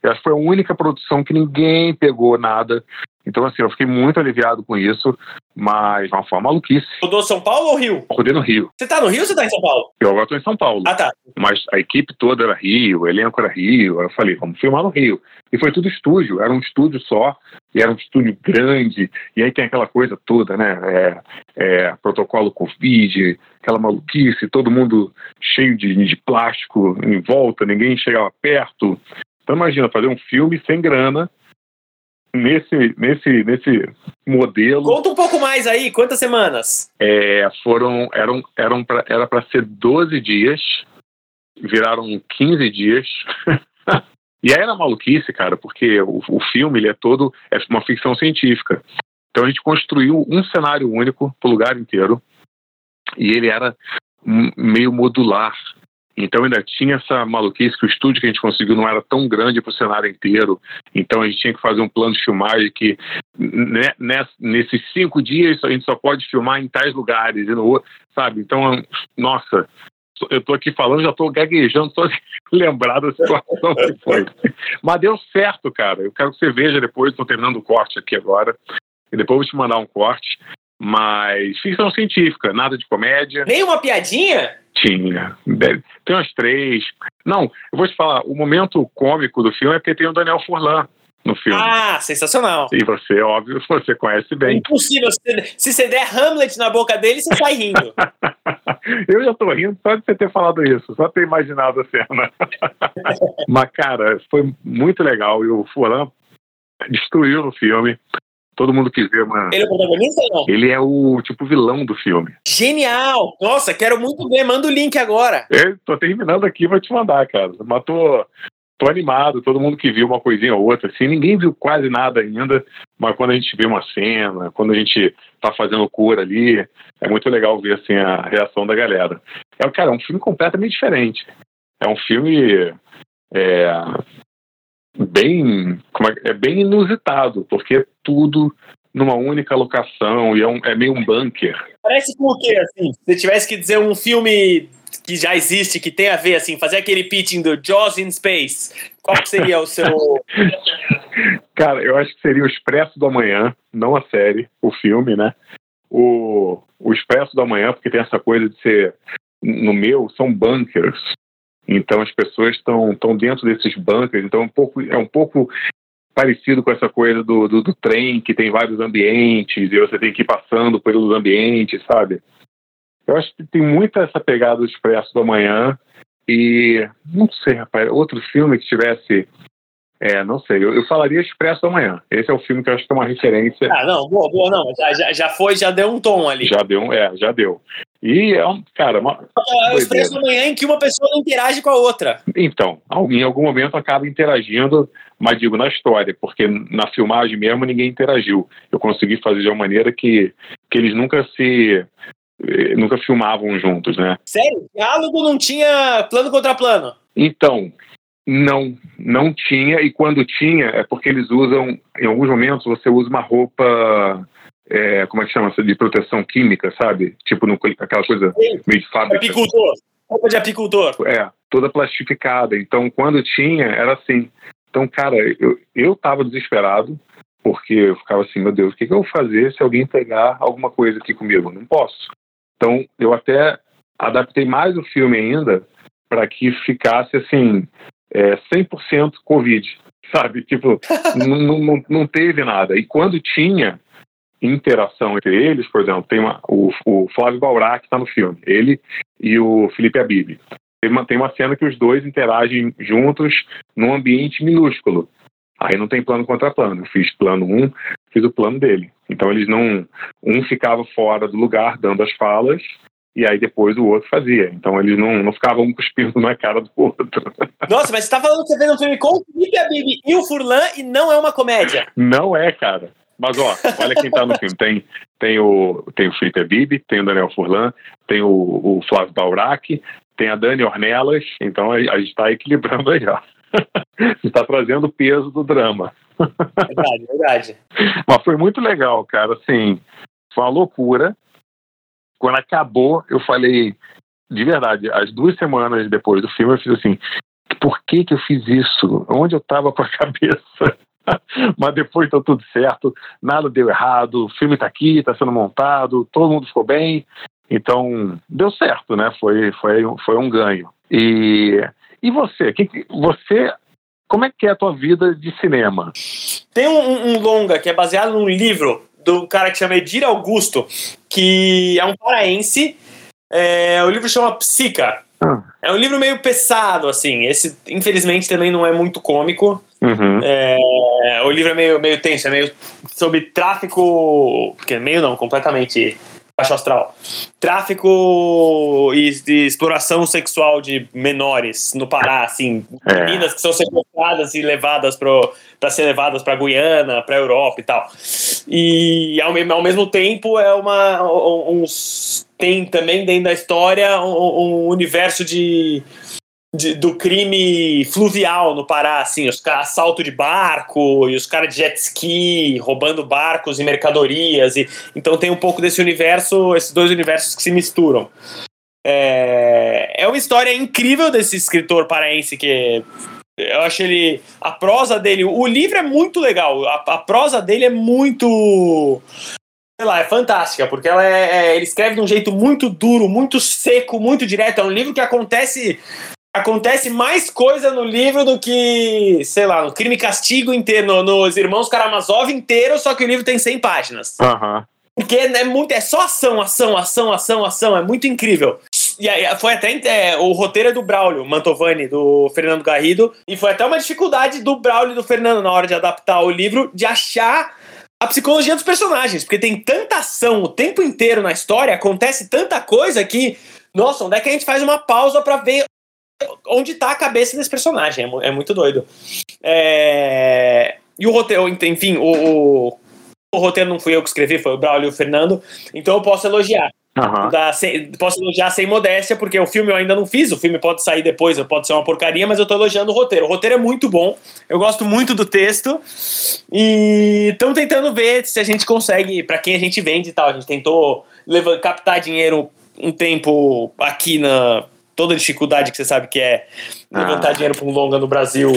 Eu acho que foi a única produção que ninguém pegou nada. Então, assim, eu fiquei muito aliviado com isso, mas de uma forma maluquice. Rodou São Paulo ou Rio? Rodei no Rio. Você tá no Rio ou você tá em São Paulo? Eu agora tô em São Paulo. Ah, tá. Mas a equipe toda era Rio, o elenco era Rio. Eu falei, vamos filmar no Rio. E foi tudo estúdio, era um estúdio só, e era um estúdio grande. E aí tem aquela coisa toda, né? É, é, protocolo Covid, aquela maluquice, todo mundo cheio de, de plástico em volta, ninguém chegava perto. Então imagina fazer um filme sem grana nesse, nesse, nesse modelo. Conta um pouco mais aí, quantas semanas? É, foram, eram, eram pra, era para ser 12 dias, viraram 15 dias. e aí era maluquice, cara, porque o, o filme ele é todo é uma ficção científica. Então a gente construiu um cenário único para o lugar inteiro e ele era meio modular. Então ainda tinha essa maluquice que o estúdio que a gente conseguiu não era tão grande para o cenário inteiro. Então a gente tinha que fazer um plano de filmagem que né, nesses cinco dias a gente só pode filmar em tais lugares e no sabe? Então, nossa, eu estou aqui falando, já estou gaguejando, só lembrar da situação que foi. Mas deu certo, cara. Eu quero que você veja depois, estou terminando o corte aqui agora. E depois eu vou te mandar um corte. Mas ficção científica, nada de comédia. Nem uma piadinha? Tinha. Tem umas três. Não, eu vou te falar, o momento cômico do filme é porque tem o Daniel Furlan no filme. Ah, sensacional. E você, óbvio, você conhece bem. Impossível. Se você der Hamlet na boca dele, você sai rindo. eu já tô rindo só de você ter falado isso, só ter imaginado a cena. Mas, cara, foi muito legal. E o Furlan destruiu no filme. Todo mundo quis ver, mano. Ele é o protagonista ou não? Ele é o, tipo, vilão do filme. Genial! Nossa, quero muito ver. Manda o link agora. Eu tô terminando aqui, vou te mandar, cara. Mas tô, tô animado. Todo mundo que viu uma coisinha ou outra, assim. Ninguém viu quase nada ainda. Mas quando a gente vê uma cena, quando a gente tá fazendo cura ali, é muito legal ver, assim, a reação da galera. É, cara, é um filme completamente diferente. É um filme... É, bem, é, é, bem inusitado, porque é tudo numa única locação e é, um, é meio um bunker. Parece com o quê, assim? Se tivesse que dizer um filme que já existe, que tem a ver, assim, fazer aquele pitching do Jaws in Space, qual seria o seu... Cara, eu acho que seria o Expresso do Amanhã, não a série, o filme, né? O, o Expresso do Amanhã, porque tem essa coisa de ser, no meu, são bunkers, então as pessoas estão estão dentro desses bunkers, então é um pouco é um pouco parecido com essa coisa do, do, do, trem que tem vários ambientes e você tem que ir passando pelos ambientes, sabe? Eu acho que tem muita essa pegada do Expresso do Amanhã e não sei, rapaz, outro filme que tivesse é, não sei. Eu, eu, falaria Expresso da Manhã. Esse é o filme que eu acho que é uma referência. Ah, não, boa, boa, não. Já, já, já foi, já deu um tom ali. Já deu, é, já deu. E é um, cara, uma. É o Expresso da Manhã em que uma pessoa não interage com a outra. Então, em algum momento acaba interagindo, mas digo na história, porque na filmagem mesmo ninguém interagiu. Eu consegui fazer de uma maneira que, que eles nunca se eh, nunca filmavam juntos, né? Sério? Diálogo não tinha plano contra plano? Então, não, não tinha, e quando tinha, é porque eles usam, em alguns momentos, você usa uma roupa, é, como é que chama, de proteção química, sabe? Tipo, no, aquela coisa Sim. meio de fábrica. Apicultor, roupa de apicultor. É, toda plastificada. Então, quando tinha, era assim. Então, cara, eu, eu tava desesperado, porque eu ficava assim, meu Deus, o que, que eu vou fazer se alguém pegar alguma coisa aqui comigo? Não posso. Então, eu até adaptei mais o filme ainda para que ficasse assim é, 100% Covid, sabe? Tipo, não, não, não teve nada. E quando tinha interação entre eles, por exemplo, tem uma, o, o Flávio Baurá que está no filme, ele e o Felipe Abib. Tem uma, tem uma cena que os dois interagem juntos num ambiente minúsculo. Aí não tem plano contra plano. Eu fiz plano um, fiz o plano dele. Então eles não. Um ficava fora do lugar dando as falas e aí depois o outro fazia. Então eles não, não ficavam um cuspindo na cara do outro. Nossa, mas você tá falando que você vê um filme com o Felipe Abib e o Furlan e não é uma comédia. Não é, cara. Mas ó, olha quem tá no filme. Tem, tem, o, tem o Felipe Abib, tem o Daniel Furlan, tem o, o Flávio Baurac, tem a Dani Ornelas. Então a, a gente tá equilibrando aí, ó. A gente tá trazendo o peso do drama. Verdade, verdade. Mas foi muito legal, cara. Assim, foi uma loucura. Quando acabou, eu falei, de verdade, as duas semanas depois do filme, eu fiz assim: por que, que eu fiz isso? Onde eu estava com a cabeça? Mas depois deu tudo certo, nada deu errado, o filme está aqui, está sendo montado, todo mundo ficou bem. Então, deu certo, né? Foi, foi, foi um ganho. E, e você? Que, você como é que é a tua vida de cinema? Tem um, um, longa que é baseado num livro do cara que chama Edir Augusto, que é um paraense. É, o livro chama Psica. Ah. É um livro meio pesado, assim. Esse, infelizmente, também não é muito cômico. Uhum. É, o livro é meio, meio tenso, é meio sobre tráfico. Porque meio não, completamente baixo astral. Tráfico e de exploração sexual de menores no Pará, assim, é. meninas que são sequestradas e levadas para ser levadas para Guiana, para Europa e tal. E ao, ao mesmo tempo é uma uns tem também dentro da história um, um universo de de, do crime fluvial no Pará, assim, os assalto de barco e os caras de jet ski roubando barcos e mercadorias. E, então tem um pouco desse universo, esses dois universos que se misturam. É, é uma história incrível desse escritor paraense que eu acho ele. A prosa dele. O livro é muito legal. A, a prosa dele é muito. Sei lá, é fantástica, porque ela é, é, ele escreve de um jeito muito duro, muito seco, muito direto. É um livro que acontece acontece mais coisa no livro do que, sei lá, no Crime e Castigo inteiro, no, nos Irmãos Karamazov inteiro, só que o livro tem 100 páginas. Uhum. Porque é, muito, é só ação, ação, ação, ação, ação, é muito incrível. E aí, foi até é, o roteiro é do Braulio Mantovani, do Fernando Garrido, e foi até uma dificuldade do Braulio e do Fernando na hora de adaptar o livro, de achar a psicologia dos personagens, porque tem tanta ação o tempo inteiro na história, acontece tanta coisa que nossa, onde é que a gente faz uma pausa para ver onde tá a cabeça desse personagem. É, é muito doido. É... E o roteiro, enfim, o, o, o, roteiro não fui eu que escrevi, foi o Braulio e o Fernando, então eu posso elogiar. Uhum. Da, sem, posso elogiar sem modéstia, porque o filme eu ainda não fiz, o filme pode sair depois, pode ser uma porcaria, mas eu tô elogiando o roteiro. O roteiro é muito bom, eu gosto muito do texto, e estamos tentando ver se a gente consegue, para quem a gente vende e tal. A gente tentou levar, captar dinheiro um tempo aqui na toda a dificuldade que você sabe que é levantar ah. dinheiro para um longa no Brasil.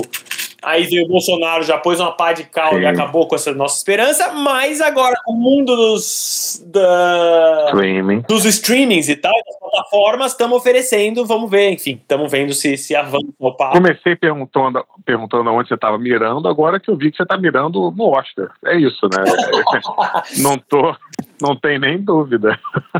Aí veio o Bolsonaro, já pôs uma pá de cal e acabou com essa nossa esperança, mas agora o mundo dos, da, Streaming. dos streamings e tal, das plataformas, estamos oferecendo, vamos ver, enfim, estamos vendo se, se avança o papo. Comecei perguntando, perguntando onde você estava mirando, agora que eu vi que você está mirando no Oscar. É isso, né? não tô, não tem nem dúvida.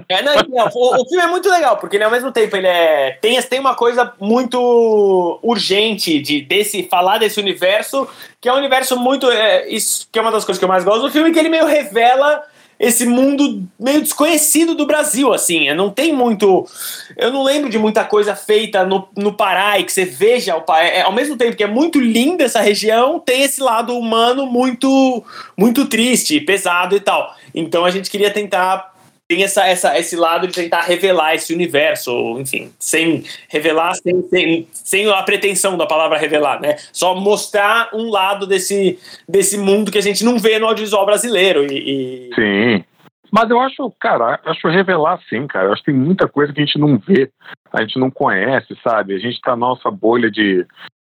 É, não, não, o, o, filme é muito legal, porque ele ao mesmo tempo ele é tem, tem uma coisa muito urgente de desse falar desse universo, que é um universo muito é, isso que é uma das coisas que eu mais gosto do filme, que ele meio revela esse mundo meio desconhecido do Brasil, assim. Não tem muito. Eu não lembro de muita coisa feita no, no Pará e que você veja o Pará. É, ao mesmo tempo que é muito linda essa região, tem esse lado humano muito, muito triste, pesado e tal. Então a gente queria tentar tem essa, essa, esse lado de tentar revelar esse universo, enfim, sem revelar, sem, sem, sem a pretensão da palavra revelar, né? Só mostrar um lado desse, desse mundo que a gente não vê no audiovisual brasileiro. E, e... Sim. Mas eu acho, cara, acho revelar sim, cara. Eu acho que tem muita coisa que a gente não vê, a gente não conhece, sabe? A gente tá na nossa bolha de,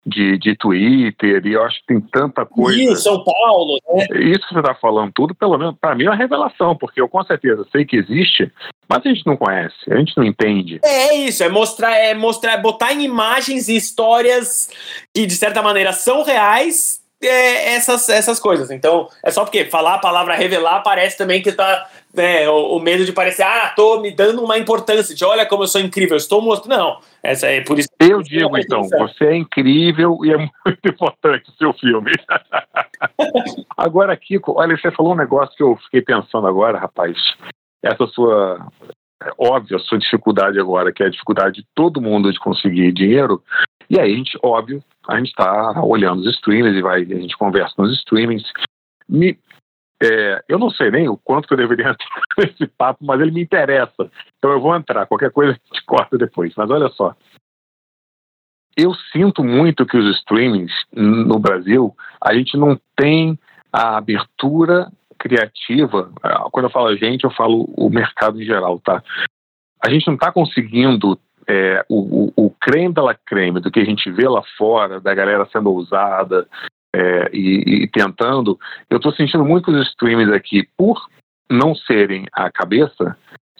de, de Twitter, e eu acho que tem tanta coisa. Rio, São Paulo, né? Isso que você está falando, tudo, pelo menos, para mim é uma revelação, porque eu com certeza sei que existe, mas a gente não conhece, a gente não entende. É isso, é mostrar, é mostrar, botar em imagens e histórias que, de certa maneira, são reais. É, essas, essas coisas. Então, é só porque falar a palavra revelar parece também que tá né, o, o, medo de parecer, ah, tô me dando uma importância, de olha como eu sou incrível, estou mostrando. Não, essa é por isso. Eu digo então, você é incrível e é muito importante o seu filme. agora, Kiko, olha, você falou um negócio que eu fiquei pensando agora, rapaz. Essa sua, é óbvio, a sua dificuldade agora, que é a dificuldade de todo mundo de conseguir dinheiro. E aí, a gente, óbvio, a gente está olhando os streamings e vai, a gente conversa nos streamings. Me, é, eu não sei nem o quanto que eu deveria entrar nesse papo, mas ele me interessa. Então eu vou entrar. Qualquer coisa a gente corta depois. Mas olha só. eu sinto muito que os streamings no Brasil, a gente não tem a abertura criativa. Quando eu falo a gente, eu falo o mercado em geral, tá? A gente não está conseguindo é, o, o, o creme da la creme do que a gente vê lá fora, da galera sendo ousada é, e, e, tentando. Eu estou sentindo muitos streamers aqui, por não serem a cabeça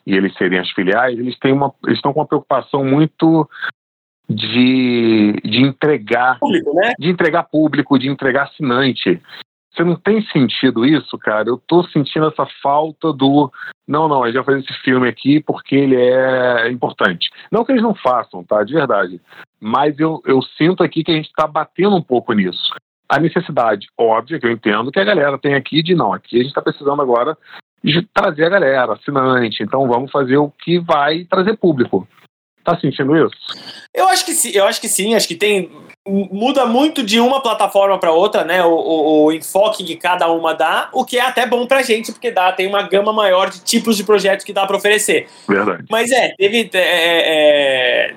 e eles serem as filiais, eles têm uma, eles estão com uma preocupação muito de, de entregar público, né? de entregar público, de entregar assinante. Você não tem sentido isso, cara? Eu tô sentindo essa falta do. Não, não, a gente vai fazer esse filme aqui porque ele é importante. Não que eles não façam, tá? De verdade. Mas eu, eu sinto aqui que a gente tá batendo um pouco nisso. A necessidade óbvia que eu entendo que a galera tem aqui de não, aqui a gente está precisando agora de trazer a galera, assinante, então vamos fazer o que vai trazer público. Tá sentindo isso? Eu acho que sim, eu acho que sim, acho que tem. Muda muito de uma plataforma para outra, né? O, o, o, enfoque que cada uma dá, o que é até bom pra gente, porque dá, tem uma gama maior de tipos de projetos que dá para oferecer. Verdade. Mas é, teve. É, é,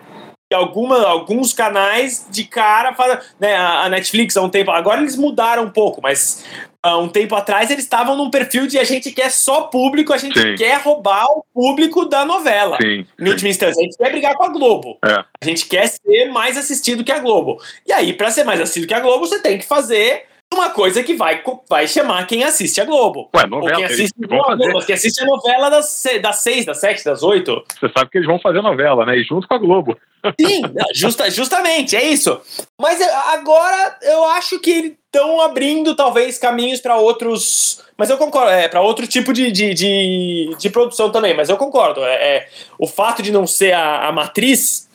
é alguma, alguns canais de cara, né, a Netflix há um tempo, agora eles mudaram um pouco, mas há um tempo atrás eles estavam num perfil de a gente quer só público, a gente sim. quer roubar o público da novela. Sim, em última instância, a gente quer brigar com a Globo. É. A gente quer ser mais assistido que a Globo. E aí, para ser mais assistido que a Globo, você tem que fazer uma coisa que vai, vai chamar quem assiste a Globo. Ué, novela, Ou quem assiste, não, fazer... Globo, quem assiste a novela das, das seis, das sete, das oito. Você sabe que eles vão fazer novela, né? E junto com a Globo. Sim, justa, justamente, é isso. Mas agora eu acho que estão abrindo talvez caminhos para outros. Mas eu concordo, é, para outro tipo de, de, de, de, produção também, mas eu concordo. É, é o fato de não ser a, a matriz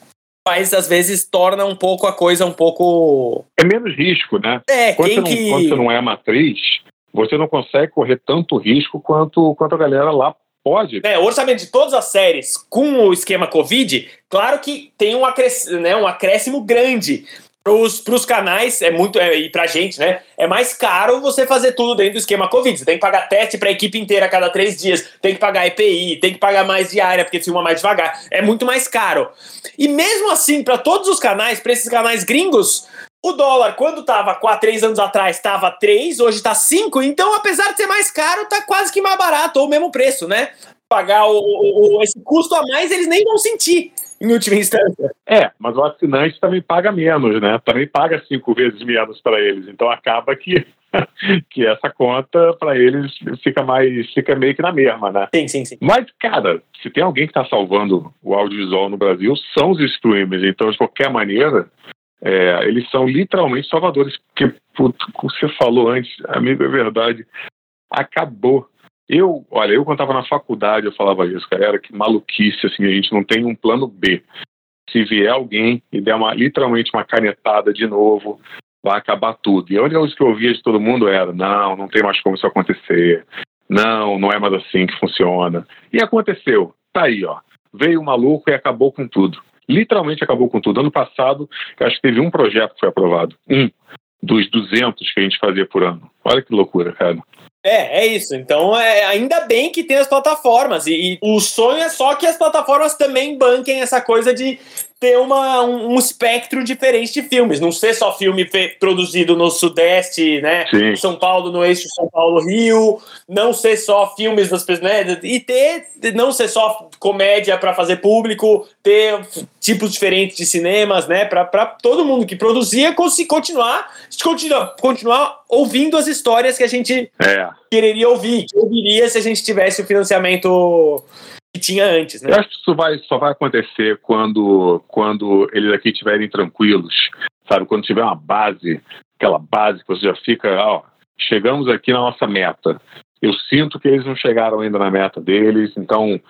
mas às vezes torna um pouco a coisa um pouco. É menos risco, né? É, quando, quem você não, que... quando você não é matriz, você não consegue correr tanto risco quanto, quanto a galera lá pode. É, o orçamento de todas as séries com o esquema Covid, claro que tem um, acréscimo, né, um acréscimo grande para os canais é muito é, e para gente, né? É mais caro você fazer tudo dentro do esquema Covid. Você tem que pagar teste para a equipe inteira a cada três dias, tem que pagar EPI, tem que pagar mais diária porque filma mais devagar. É muito mais caro. E mesmo assim, para todos os canais, para esses canais gringos, o dólar, quando estava 4, 3 anos atrás, estava 3, hoje está 5. Então, apesar de ser mais caro, está quase que mais barato, ou o mesmo preço, né? Pagar o, o, esse custo a mais, eles nem vão sentir em última instância. É, mas o assinante também paga menos, né? Também paga cinco vezes menos para eles. Então acaba que, que essa conta para eles fica mais fica meio que na mesma, né? Sim, sim, sim. Mas, cara, se tem alguém que está salvando o audiovisual no Brasil, são os streamers. Então, de qualquer maneira, é, eles são literalmente salvadores. Porque, como você falou antes, amigo, é verdade. Acabou eu, olha, eu quando estava na faculdade eu falava isso, cara, era que maluquice, assim, a gente não tem um plano B. Se vier alguém e der uma, literalmente uma canetada de novo, vai acabar tudo. E a única coisa que eu ouvia de todo mundo era, não, não tem mais como isso acontecer. Não, não é mais assim que funciona. E aconteceu. Tá aí, ó. Veio o maluco e acabou com tudo. Literalmente acabou com tudo. Ano passado, acho que teve um projeto que foi aprovado. Um dos 200 que a gente fazia por ano. Olha que loucura, cara. É, é isso. Então, é, ainda bem que tem as plataformas. E, e, o sonho é só que as plataformas também banquem essa coisa de ter uma, um, um, espectro diferente de filmes, não ser só filme produzido no Sudeste, né? Sim. São Paulo, no eixo São Paulo-Rio, não ser só filmes das pessoas, né? E ter, não ser só comédia para fazer público, ter tipos diferentes de cinemas, né? Para todo mundo que produzia conseguir continuar, continuar, continuar ouvindo as histórias que a gente é. quereria ouvir, que ouviria se a gente tivesse o financiamento tinha antes. Né? Eu acho que isso vai, só vai acontecer quando, quando eles aqui estiverem tranquilos, sabe? Quando tiver uma base, aquela base que você já fica, ó, chegamos aqui na nossa meta. Eu sinto que eles não chegaram ainda na meta deles, então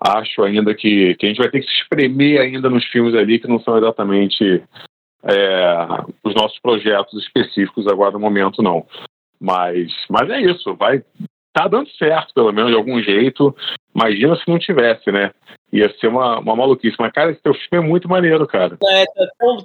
acho ainda que, que a gente vai ter que se espremer ainda nos filmes ali que não são exatamente é, os nossos projetos específicos agora no momento, não. Mas, mas é isso, vai tá dando certo, pelo menos, de algum jeito. Imagina se não tivesse, né? Ia ser uma, uma maluquice. Mas, cara, esse teu filme é muito maneiro, cara. É,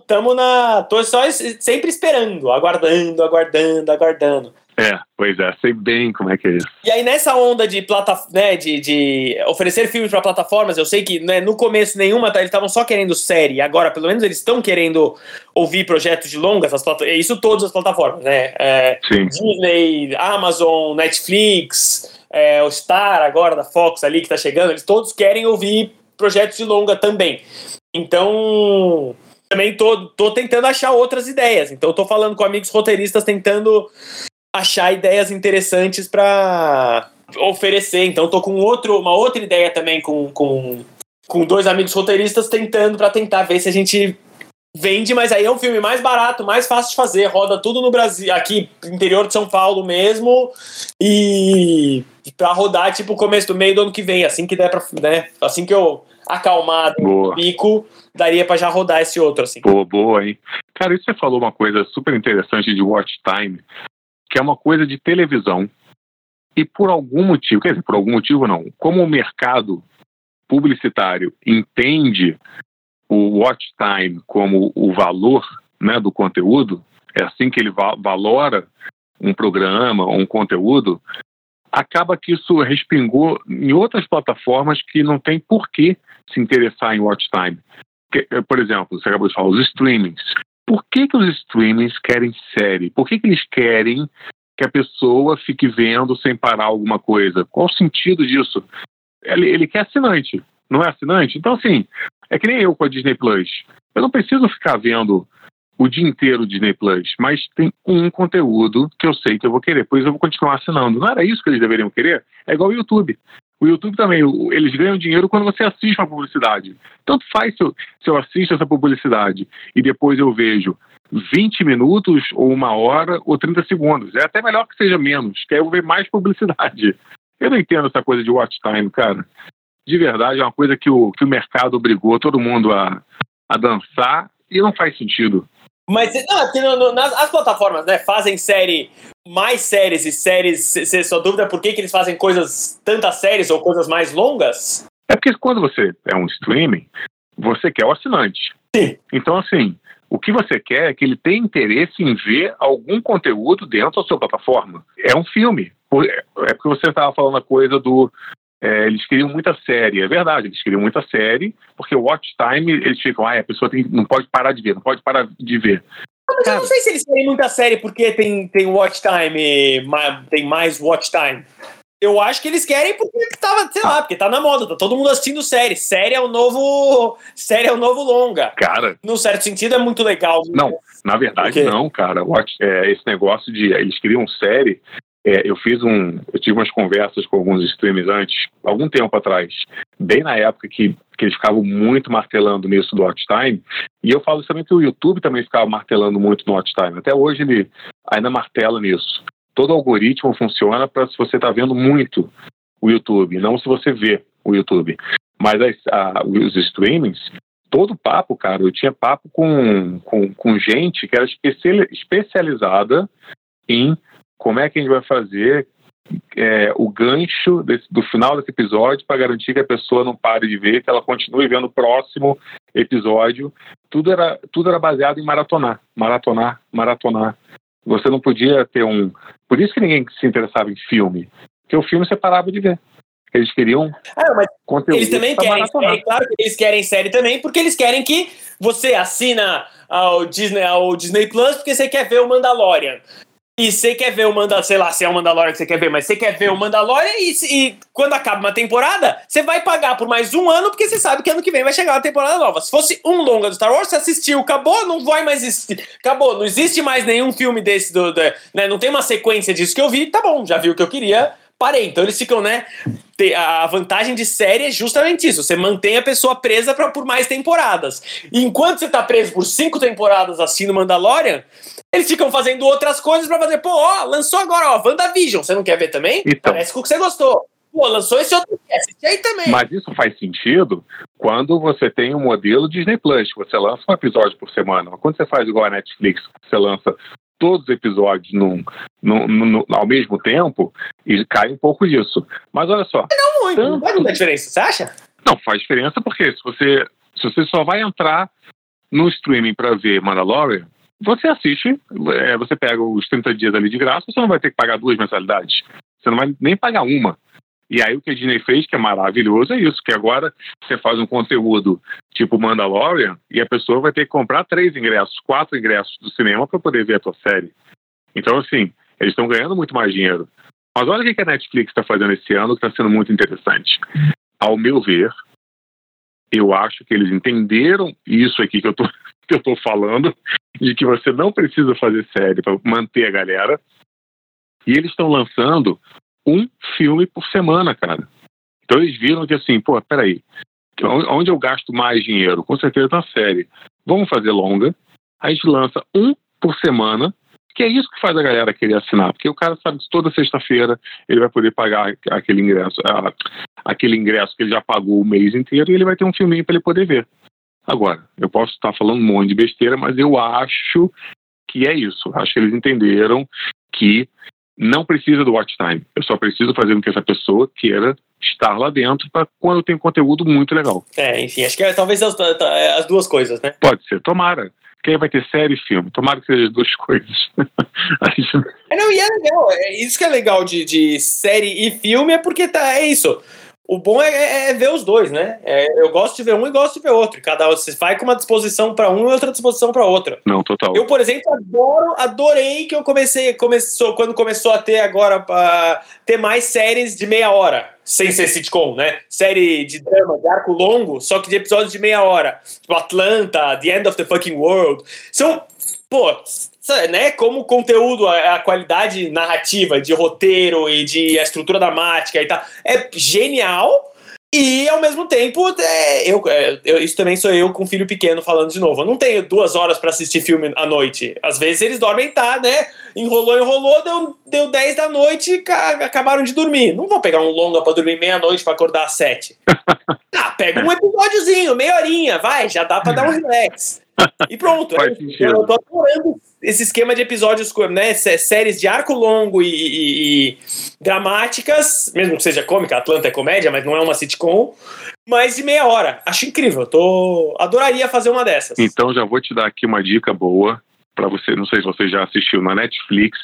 tamo na. tô só sempre esperando, aguardando, aguardando, aguardando. É, pois é, sei bem como é que é isso. E aí, nessa onda de, plata, né, de, de oferecer filmes para plataformas, eu sei que né, no começo nenhuma, tá, eles estavam só querendo série, agora pelo menos eles estão querendo ouvir projetos de longas, as isso todas as plataformas, né? É, Disney, Amazon, Netflix, é, o Star agora da Fox ali que tá chegando, eles todos querem ouvir projetos de longa também. Então, também tô, tô tentando achar outras ideias. Então, tô falando com amigos roteiristas, tentando achar ideias interessantes para oferecer. Então, tô com outro, uma outra ideia também com, com, com dois amigos roteiristas tentando para tentar ver se a gente vende, mas aí é um filme mais barato, mais fácil de fazer, roda tudo no Brasil, aqui interior de São Paulo mesmo, e para rodar tipo começo do meio do ano que vem, assim que der para, né, assim que eu acalmado no pico, daria para já rodar esse outro assim. Boa, boa, hein. Cara, isso você falou uma coisa super interessante de watch time, que é uma coisa de televisão. E por algum motivo, quer dizer, por algum motivo não, como o mercado publicitário entende o watch time como o valor né, do conteúdo, é assim que ele valora um programa, um conteúdo, acaba que isso respingou em outras plataformas que não tem por que se interessar em watch time. Por exemplo, você acabou de falar, os streamings. Por que, que os streamings querem série? Por que, que eles querem que a pessoa fique vendo sem parar alguma coisa? Qual o sentido disso? Ele, ele quer assinante, não é assinante? Então, assim, é que nem eu com a Disney Plus. Eu não preciso ficar vendo o dia inteiro o Disney Plus, mas tem um conteúdo que eu sei que eu vou querer, pois eu vou continuar assinando. Não era isso que eles deveriam querer? É igual o YouTube. O YouTube também, eles ganham dinheiro quando você assiste uma publicidade. Tanto faz se eu, se eu assisto essa publicidade e depois eu vejo 20 minutos, ou uma hora, ou 30 segundos. É até melhor que seja menos, que aí eu vou ver mais publicidade. Eu não entendo essa coisa de watch time, cara de verdade, é uma coisa que o, que o mercado obrigou todo mundo a, a dançar e não faz sentido. Mas não, no, nas, as plataformas né, fazem série, mais séries e séries. Você só dúvida por que, que eles fazem coisas, tantas séries ou coisas mais longas? É porque quando você é um streaming, você quer o assinante. Sim. Então, assim, o que você quer é que ele tenha interesse em ver algum conteúdo dentro da sua plataforma. É um filme. É porque você estava falando a coisa do é, eles queriam muita série, é verdade, eles queriam muita série, porque o watch time, eles ficam, ah, a pessoa tem, não pode parar de ver, não pode parar de ver. Mas eu não sei se eles querem muita série porque tem, tem watch time, tem mais watch time. Eu acho que eles querem porque tava, sei lá, porque tá na moda, tá todo mundo assistindo série. Série é o novo. Série é o novo longa. Cara. No certo sentido, é muito legal. Não, na verdade, não, cara. Watch, é, esse negócio de eles criam série é, eu fiz um. Eu tive umas conversas com alguns streamers antes, algum tempo atrás, bem na época que, que eles ficavam muito martelando nisso do watch time. E eu falo também que o YouTube também ficava martelando muito no watch time. Até hoje ele ainda martela nisso. Todo algoritmo funciona para se você está vendo muito o YouTube, não se você vê o YouTube. Mas as, a, os streamings, todo papo, cara, eu tinha papo com, com, com gente que era especializada em como é que a gente vai fazer é, o gancho desse, do final desse episódio para garantir que a pessoa não pare de ver, que ela continue vendo o próximo episódio. Tudo era, tudo era baseado em maratonar, maratonar, maratonar. Você não podia ter um. Por isso que ninguém se interessava em filme, porque o filme você parava de ver. Eles queriam ah, mas conteúdo. Eles também querem série, claro que eles querem série também, porque eles querem que você assina ao Disney, ao Disney Plus porque você quer ver o Mandalorian e você quer ver o Mandalorian, sei lá se é o Mandalorian que você quer ver, mas você quer ver o Mandalorian e, e, quando acaba uma temporada, você vai pagar por mais um ano, porque você sabe que ano que vem vai chegar uma temporada nova. Se fosse um longa do Star Wars, você assistiu, acabou, não vai mais existir. Acabou, não existe mais nenhum filme desse, do, do né, não tem uma sequência disso que eu vi, tá bom, já vi o que eu queria, parei. Então eles ficam, né? A vantagem de série é justamente isso: você mantém a pessoa presa pra, por mais temporadas. E enquanto você tá preso por cinco temporadas assim no Mandalorian, eles ficam fazendo outras coisas para fazer, pô, ó, lançou agora, ó, WandaVision, você não quer ver também? Então, Parece que você gostou. Pô, lançou esse outro, assiste aí também. Mas isso faz sentido quando você tem um modelo Disney Plus, que você lança um episódio por semana. Quando você faz igual a Netflix, você lança todos os episódios num, num, num, ao mesmo tempo, e cai um pouco disso. Mas olha só. Não muito, tanto... não faz muita diferença, você acha? Não, faz diferença porque se você, se você só vai entrar no streaming para ver Mandalorian, você assiste, é, você pega os 30 dias ali de graça, você não vai ter que pagar duas mensalidades. Você não vai nem pagar uma. E aí o que a Disney fez, que é maravilhoso, é isso, que agora você faz um conteúdo tipo Mandalorian e a pessoa vai ter que comprar três ingressos, quatro ingressos do cinema para poder ver a tua série. Então, assim, eles estão ganhando muito mais dinheiro. Mas olha o que a Netflix está fazendo esse ano, que está sendo muito interessante. Ao meu ver, eu acho que eles entenderam isso aqui que eu tô, que eu tô falando, de que você não precisa fazer série para manter a galera. E eles estão lançando um filme por semana, cara. Então eles viram que assim, pô, peraí, onde eu gasto mais dinheiro? Com certeza na série. Vamos fazer longa. A gente lança um por semana, que é isso que faz a galera querer assinar, porque o cara sabe que toda sexta-feira ele vai poder pagar aquele ingresso, aquele ingresso que ele já pagou o mês inteiro e ele vai ter um filminho para ele poder ver. Agora, eu posso estar falando um monte de besteira, mas eu acho que é isso. Acho que eles entenderam que não precisa do watch time. Eu só preciso fazer com que essa pessoa queira estar lá dentro para quando tem conteúdo muito legal. É, enfim, acho que é, talvez as, as, duas coisas, né? Pode ser, tomara. Quem vai ter série e filme? Tomara que seja as duas coisas. é, não, e é legal. É, isso que é legal de, de série e filme é porque tá, é isso o bom é, é, é, ver os dois, né? É, eu gosto de ver um e gosto de ver outro. Cada você vai com uma disposição para um e outra disposição para outra. Não, total. Eu, por exemplo, adoro, adorei que eu comecei, começou quando começou a ter agora uh, ter mais séries de meia hora, sem ser sitcom, né? Série de drama, de arco longo, só que de episódios de meia hora. Tipo Atlanta, The End of the Fucking World. São, pô, né, como conteúdo, a, a, qualidade narrativa, de roteiro e de a estrutura dramática e tal, é genial. E ao mesmo tempo, é, eu, é, eu, isso também sou eu com filho pequeno falando de novo. Eu não tenho duas horas para assistir filme à noite. Às vezes eles dormem tá, né? Enrolou, enrolou, deu, deu 10 da noite e acabaram de dormir. Não vou pegar um longa para dormir meia-noite para acordar às 7. ah, pega um episódiozinho, meia horinha, vai, já dá para dar um relax. E pronto. é, eu tô adorando esse esquema de episódios, né, séries de arco longo e, e, e, dramáticas, mesmo que seja cômica, Atlanta é comédia, mas não é uma sitcom, mas de meia hora. Acho incrível, tô adoraria fazer uma dessas. Então já vou te dar aqui uma dica boa para você, não sei se você já assistiu na Netflix,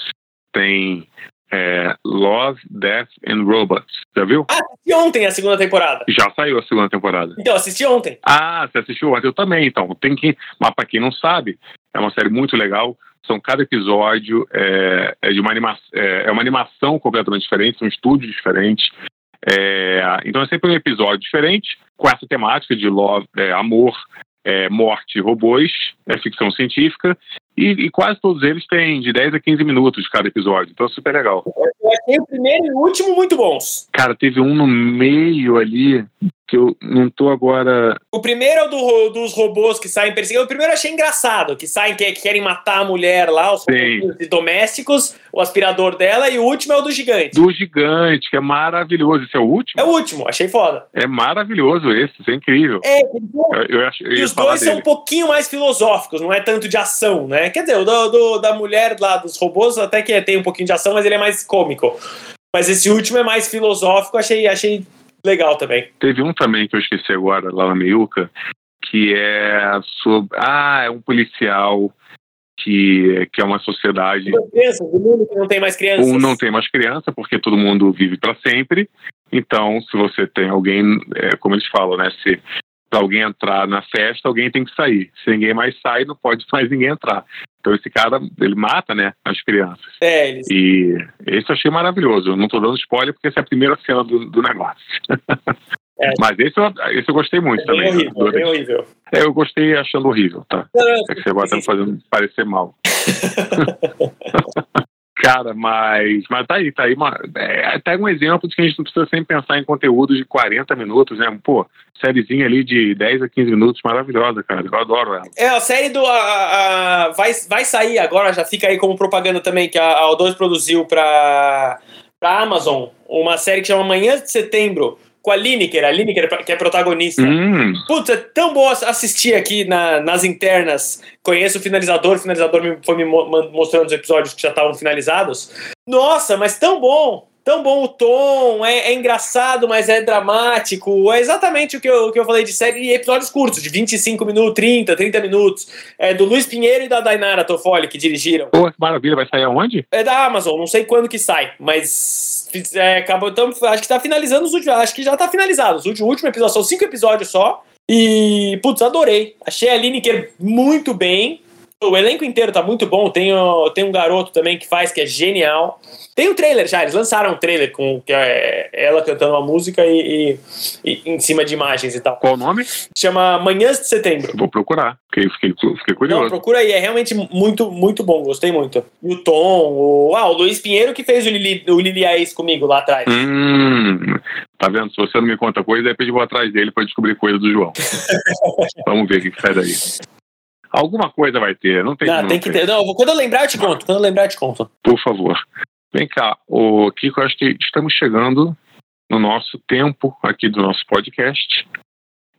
tem é, Love, Death and Robots. Já viu? Ah, assisti ontem a segunda temporada. Já saiu a segunda temporada. Então, assisti ontem. Ah, você assistiu ontem? Eu também, então. Tem que. Mas pra quem não sabe, é uma série muito legal. São cada episódio é, é de uma animação, é, é, uma animação completamente diferente, são estúdios diferentes. É, então é sempre um episódio diferente, com essa temática de love, é, amor, é, morte, robôs, é ficção científica, e, e, quase todos eles têm de 10 a 15 minutos cada episódio, então é super legal. Eu achei o primeiro e o último muito bons. Cara, teve um no meio ali que eu não tô agora. O primeiro é o do, dos robôs que saem perseguindo. O primeiro eu achei engraçado, que saem que, que querem matar a mulher lá, os robôs domésticos, o aspirador dela, e o último é o do gigante. Do gigante, que é maravilhoso. Esse é o último? É o último, achei foda. É maravilhoso esse, isso é incrível. É, eu, eu, eu, eu e os dois dele. são um pouquinho mais filosóficos, não é tanto de ação, né? Quer dizer, o do, do, da mulher lá dos robôs até que tem um pouquinho de ação, mas ele é mais cômico. Mas esse último é mais filosófico, achei, achei legal também. Teve um também que eu esqueci agora, lá na Meiuca, que é sobre. Ah, é um policial que, que é uma sociedade. Crianças, o mundo que não tem mais crianças. Um não tem mais criança, porque todo mundo vive para sempre. Então, se você tem alguém, é, como eles falam, né? Se alguém entrar na festa, alguém tem que sair. Se ninguém mais sai, não pode mais ninguém entrar. Então esse cara, ele mata, né, as crianças. É, eles... E esse eu achei maravilhoso. Eu não tô dando spoiler porque essa é a primeira cena do, do negócio. É. Mas esse eu, esse eu gostei muito é também. Horrível, do, é horrível. É, eu gostei achando horrível, tá? é que você agora tá me fazendo parecer mal. Cara, mas, mas tá aí, tá aí. Até um exemplo de que a gente não precisa sempre pensar em conteúdo de 40 minutos, né? Pô, sériezinha ali de 10 a 15 minutos, maravilhosa, cara. Eu adoro ela. É, a série do. A, a, vai, vai sair agora, já fica aí como propaganda também, que a, a O2 produziu pra, pra Amazon, uma série que chama Manhã de Setembro com a Lineker, a Lineker que é protagonista. Hum. Putz, é tão bom assistir aqui na, nas internas. Conheço o finalizador, o finalizador me, foi me mostrando os episódios que já estavam finalizados. Nossa, mas tão bom! tão bom o tom, é, é, engraçado, mas é dramático. É exatamente o que eu, o que eu falei de série e episódios curtos, de 25 minutos, 30, 30 minutos. É do Luiz Pinheiro e da Dainara Toffoli, que dirigiram. Pô, que maravilha, vai sair aonde? É da Amazon, não sei quando que sai, mas é, acabou, então, acho que tá finalizando os últimos, acho que já tá finalizado. Os últimos, último episódio, são cinco episódios só. E, putz, adorei. Achei a Lineker muito bem. O elenco inteiro tá muito bom. Tem, tem um garoto também que faz, que é genial. Tem um trailer já, eles lançaram um trailer com que é ela cantando uma música e, e, e, em cima de imagens e tal. Qual o nome? Chama Manhãs de Setembro. Vou procurar, fiquei, fiquei, fiquei curioso. Não, procura aí, é realmente muito, muito bom, gostei muito. E o Tom, o, ah, o Luiz Pinheiro que fez o Lili, o Lili comigo lá atrás. Hum, tá vendo? Se você não me conta coisa, depois eu vou atrás dele pra descobrir coisa do João. Vamos ver o que sai daí. Alguma coisa vai ter, não tem Não, não tem que ter. Não, quando eu lembrar, eu te conto. Quando eu lembrar, eu te conto. Por favor. Vem cá, o Kiko, acho que estamos chegando no nosso tempo aqui do nosso podcast.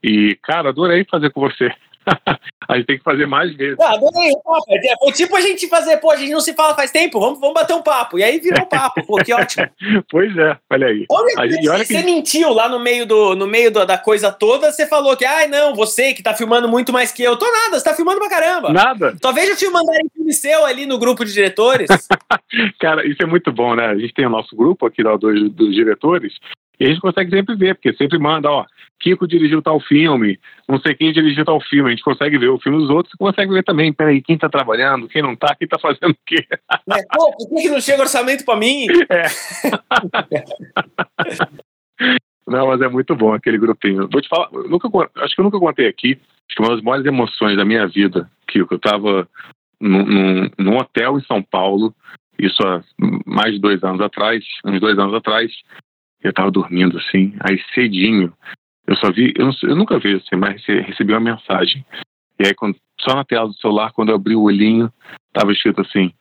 E, cara, adorei fazer com você. a gente tem que fazer mais vezes. Ah, adorei. Foi tipo a gente fazer, pô, a gente não se fala faz tempo, vamos, vamos bater um papo. E aí virou um papo, pô, que ótimo. pois é, olha aí. Olha, gente, olha você que... mentiu lá no meio, do, no meio da coisa toda, você falou que, ai, ah, não, você que tá filmando muito mais que eu. Tô nada, você tá filmando pra caramba. Nada. Talvez eu te mandarem filme seu ali no grupo de diretores. Cara, isso é muito bom, né? A gente tem o nosso grupo aqui dos, dos diretores e a gente consegue sempre ver, porque sempre manda, ó, Kiko dirigiu tal filme, não sei quem dirigiu tal filme, a gente consegue ver o filme dos outros e consegue ver também, peraí, quem tá trabalhando, quem não tá, quem tá fazendo o quê? É, pô, por que, não chega orçamento pra mim? É. não, mas é muito bom aquele grupinho. Vou te falar, nunca, acho que eu nunca contei aqui, acho que uma das maiores emoções da minha vida, Kiko, eu tava num, num, num hotel em São Paulo, isso há mais de dois anos atrás, uns dois anos atrás, eu tava dormindo assim, aí cedinho, eu só vi, eu, não, eu nunca vi assim, mas recebi uma mensagem. E aí, quando, só na tela do celular, quando eu abri o olhinho, tava escrito assim: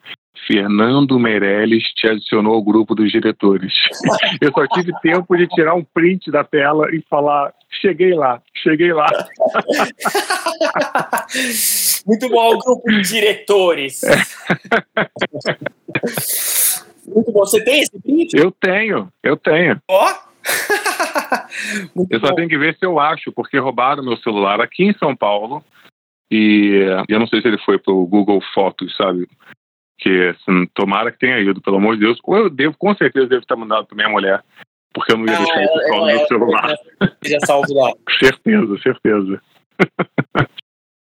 Fernando Meirelles te adicionou ao grupo dos diretores. Eu só tive tempo de tirar um print da tela e falar: cheguei lá, cheguei lá. Muito bom, o grupo de diretores. É. Muito bom. Você tem esse print? Eu tenho, eu tenho. Ó! eu só bom. tenho que ver se eu acho, porque roubaram meu celular aqui em São Paulo. E eu não sei se ele foi pro Google Fotos, sabe? Que assim, tomara que tenha ido, pelo amor de Deus. Ou eu devo, com certeza, devo estar mandado para minha mulher, porque eu não ia ah, deixar isso só no meu celular. Já salvo lá. certeza, certeza.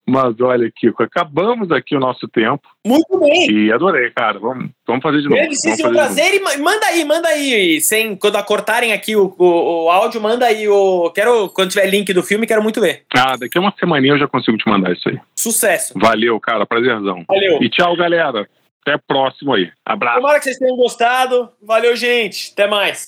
Mas olha, Kiko, acabamos aqui o nosso tempo. Muito bem. E adorei, cara. Vamos, vamos fazer de novo. Grandíssimo prazer. E manda aí, manda aí. Sem, quando cortarem aqui o, o, o, áudio, manda aí o. Quero, quando tiver link do filme, quero muito ver. Ah, daqui a uma semaninha eu já consigo te mandar isso aí. Sucesso. Valeu, cara. Prazerzão. Valeu. E tchau, galera. Até próximo aí. Abraço. Tomara que vocês tenham gostado. Valeu, gente. Até mais.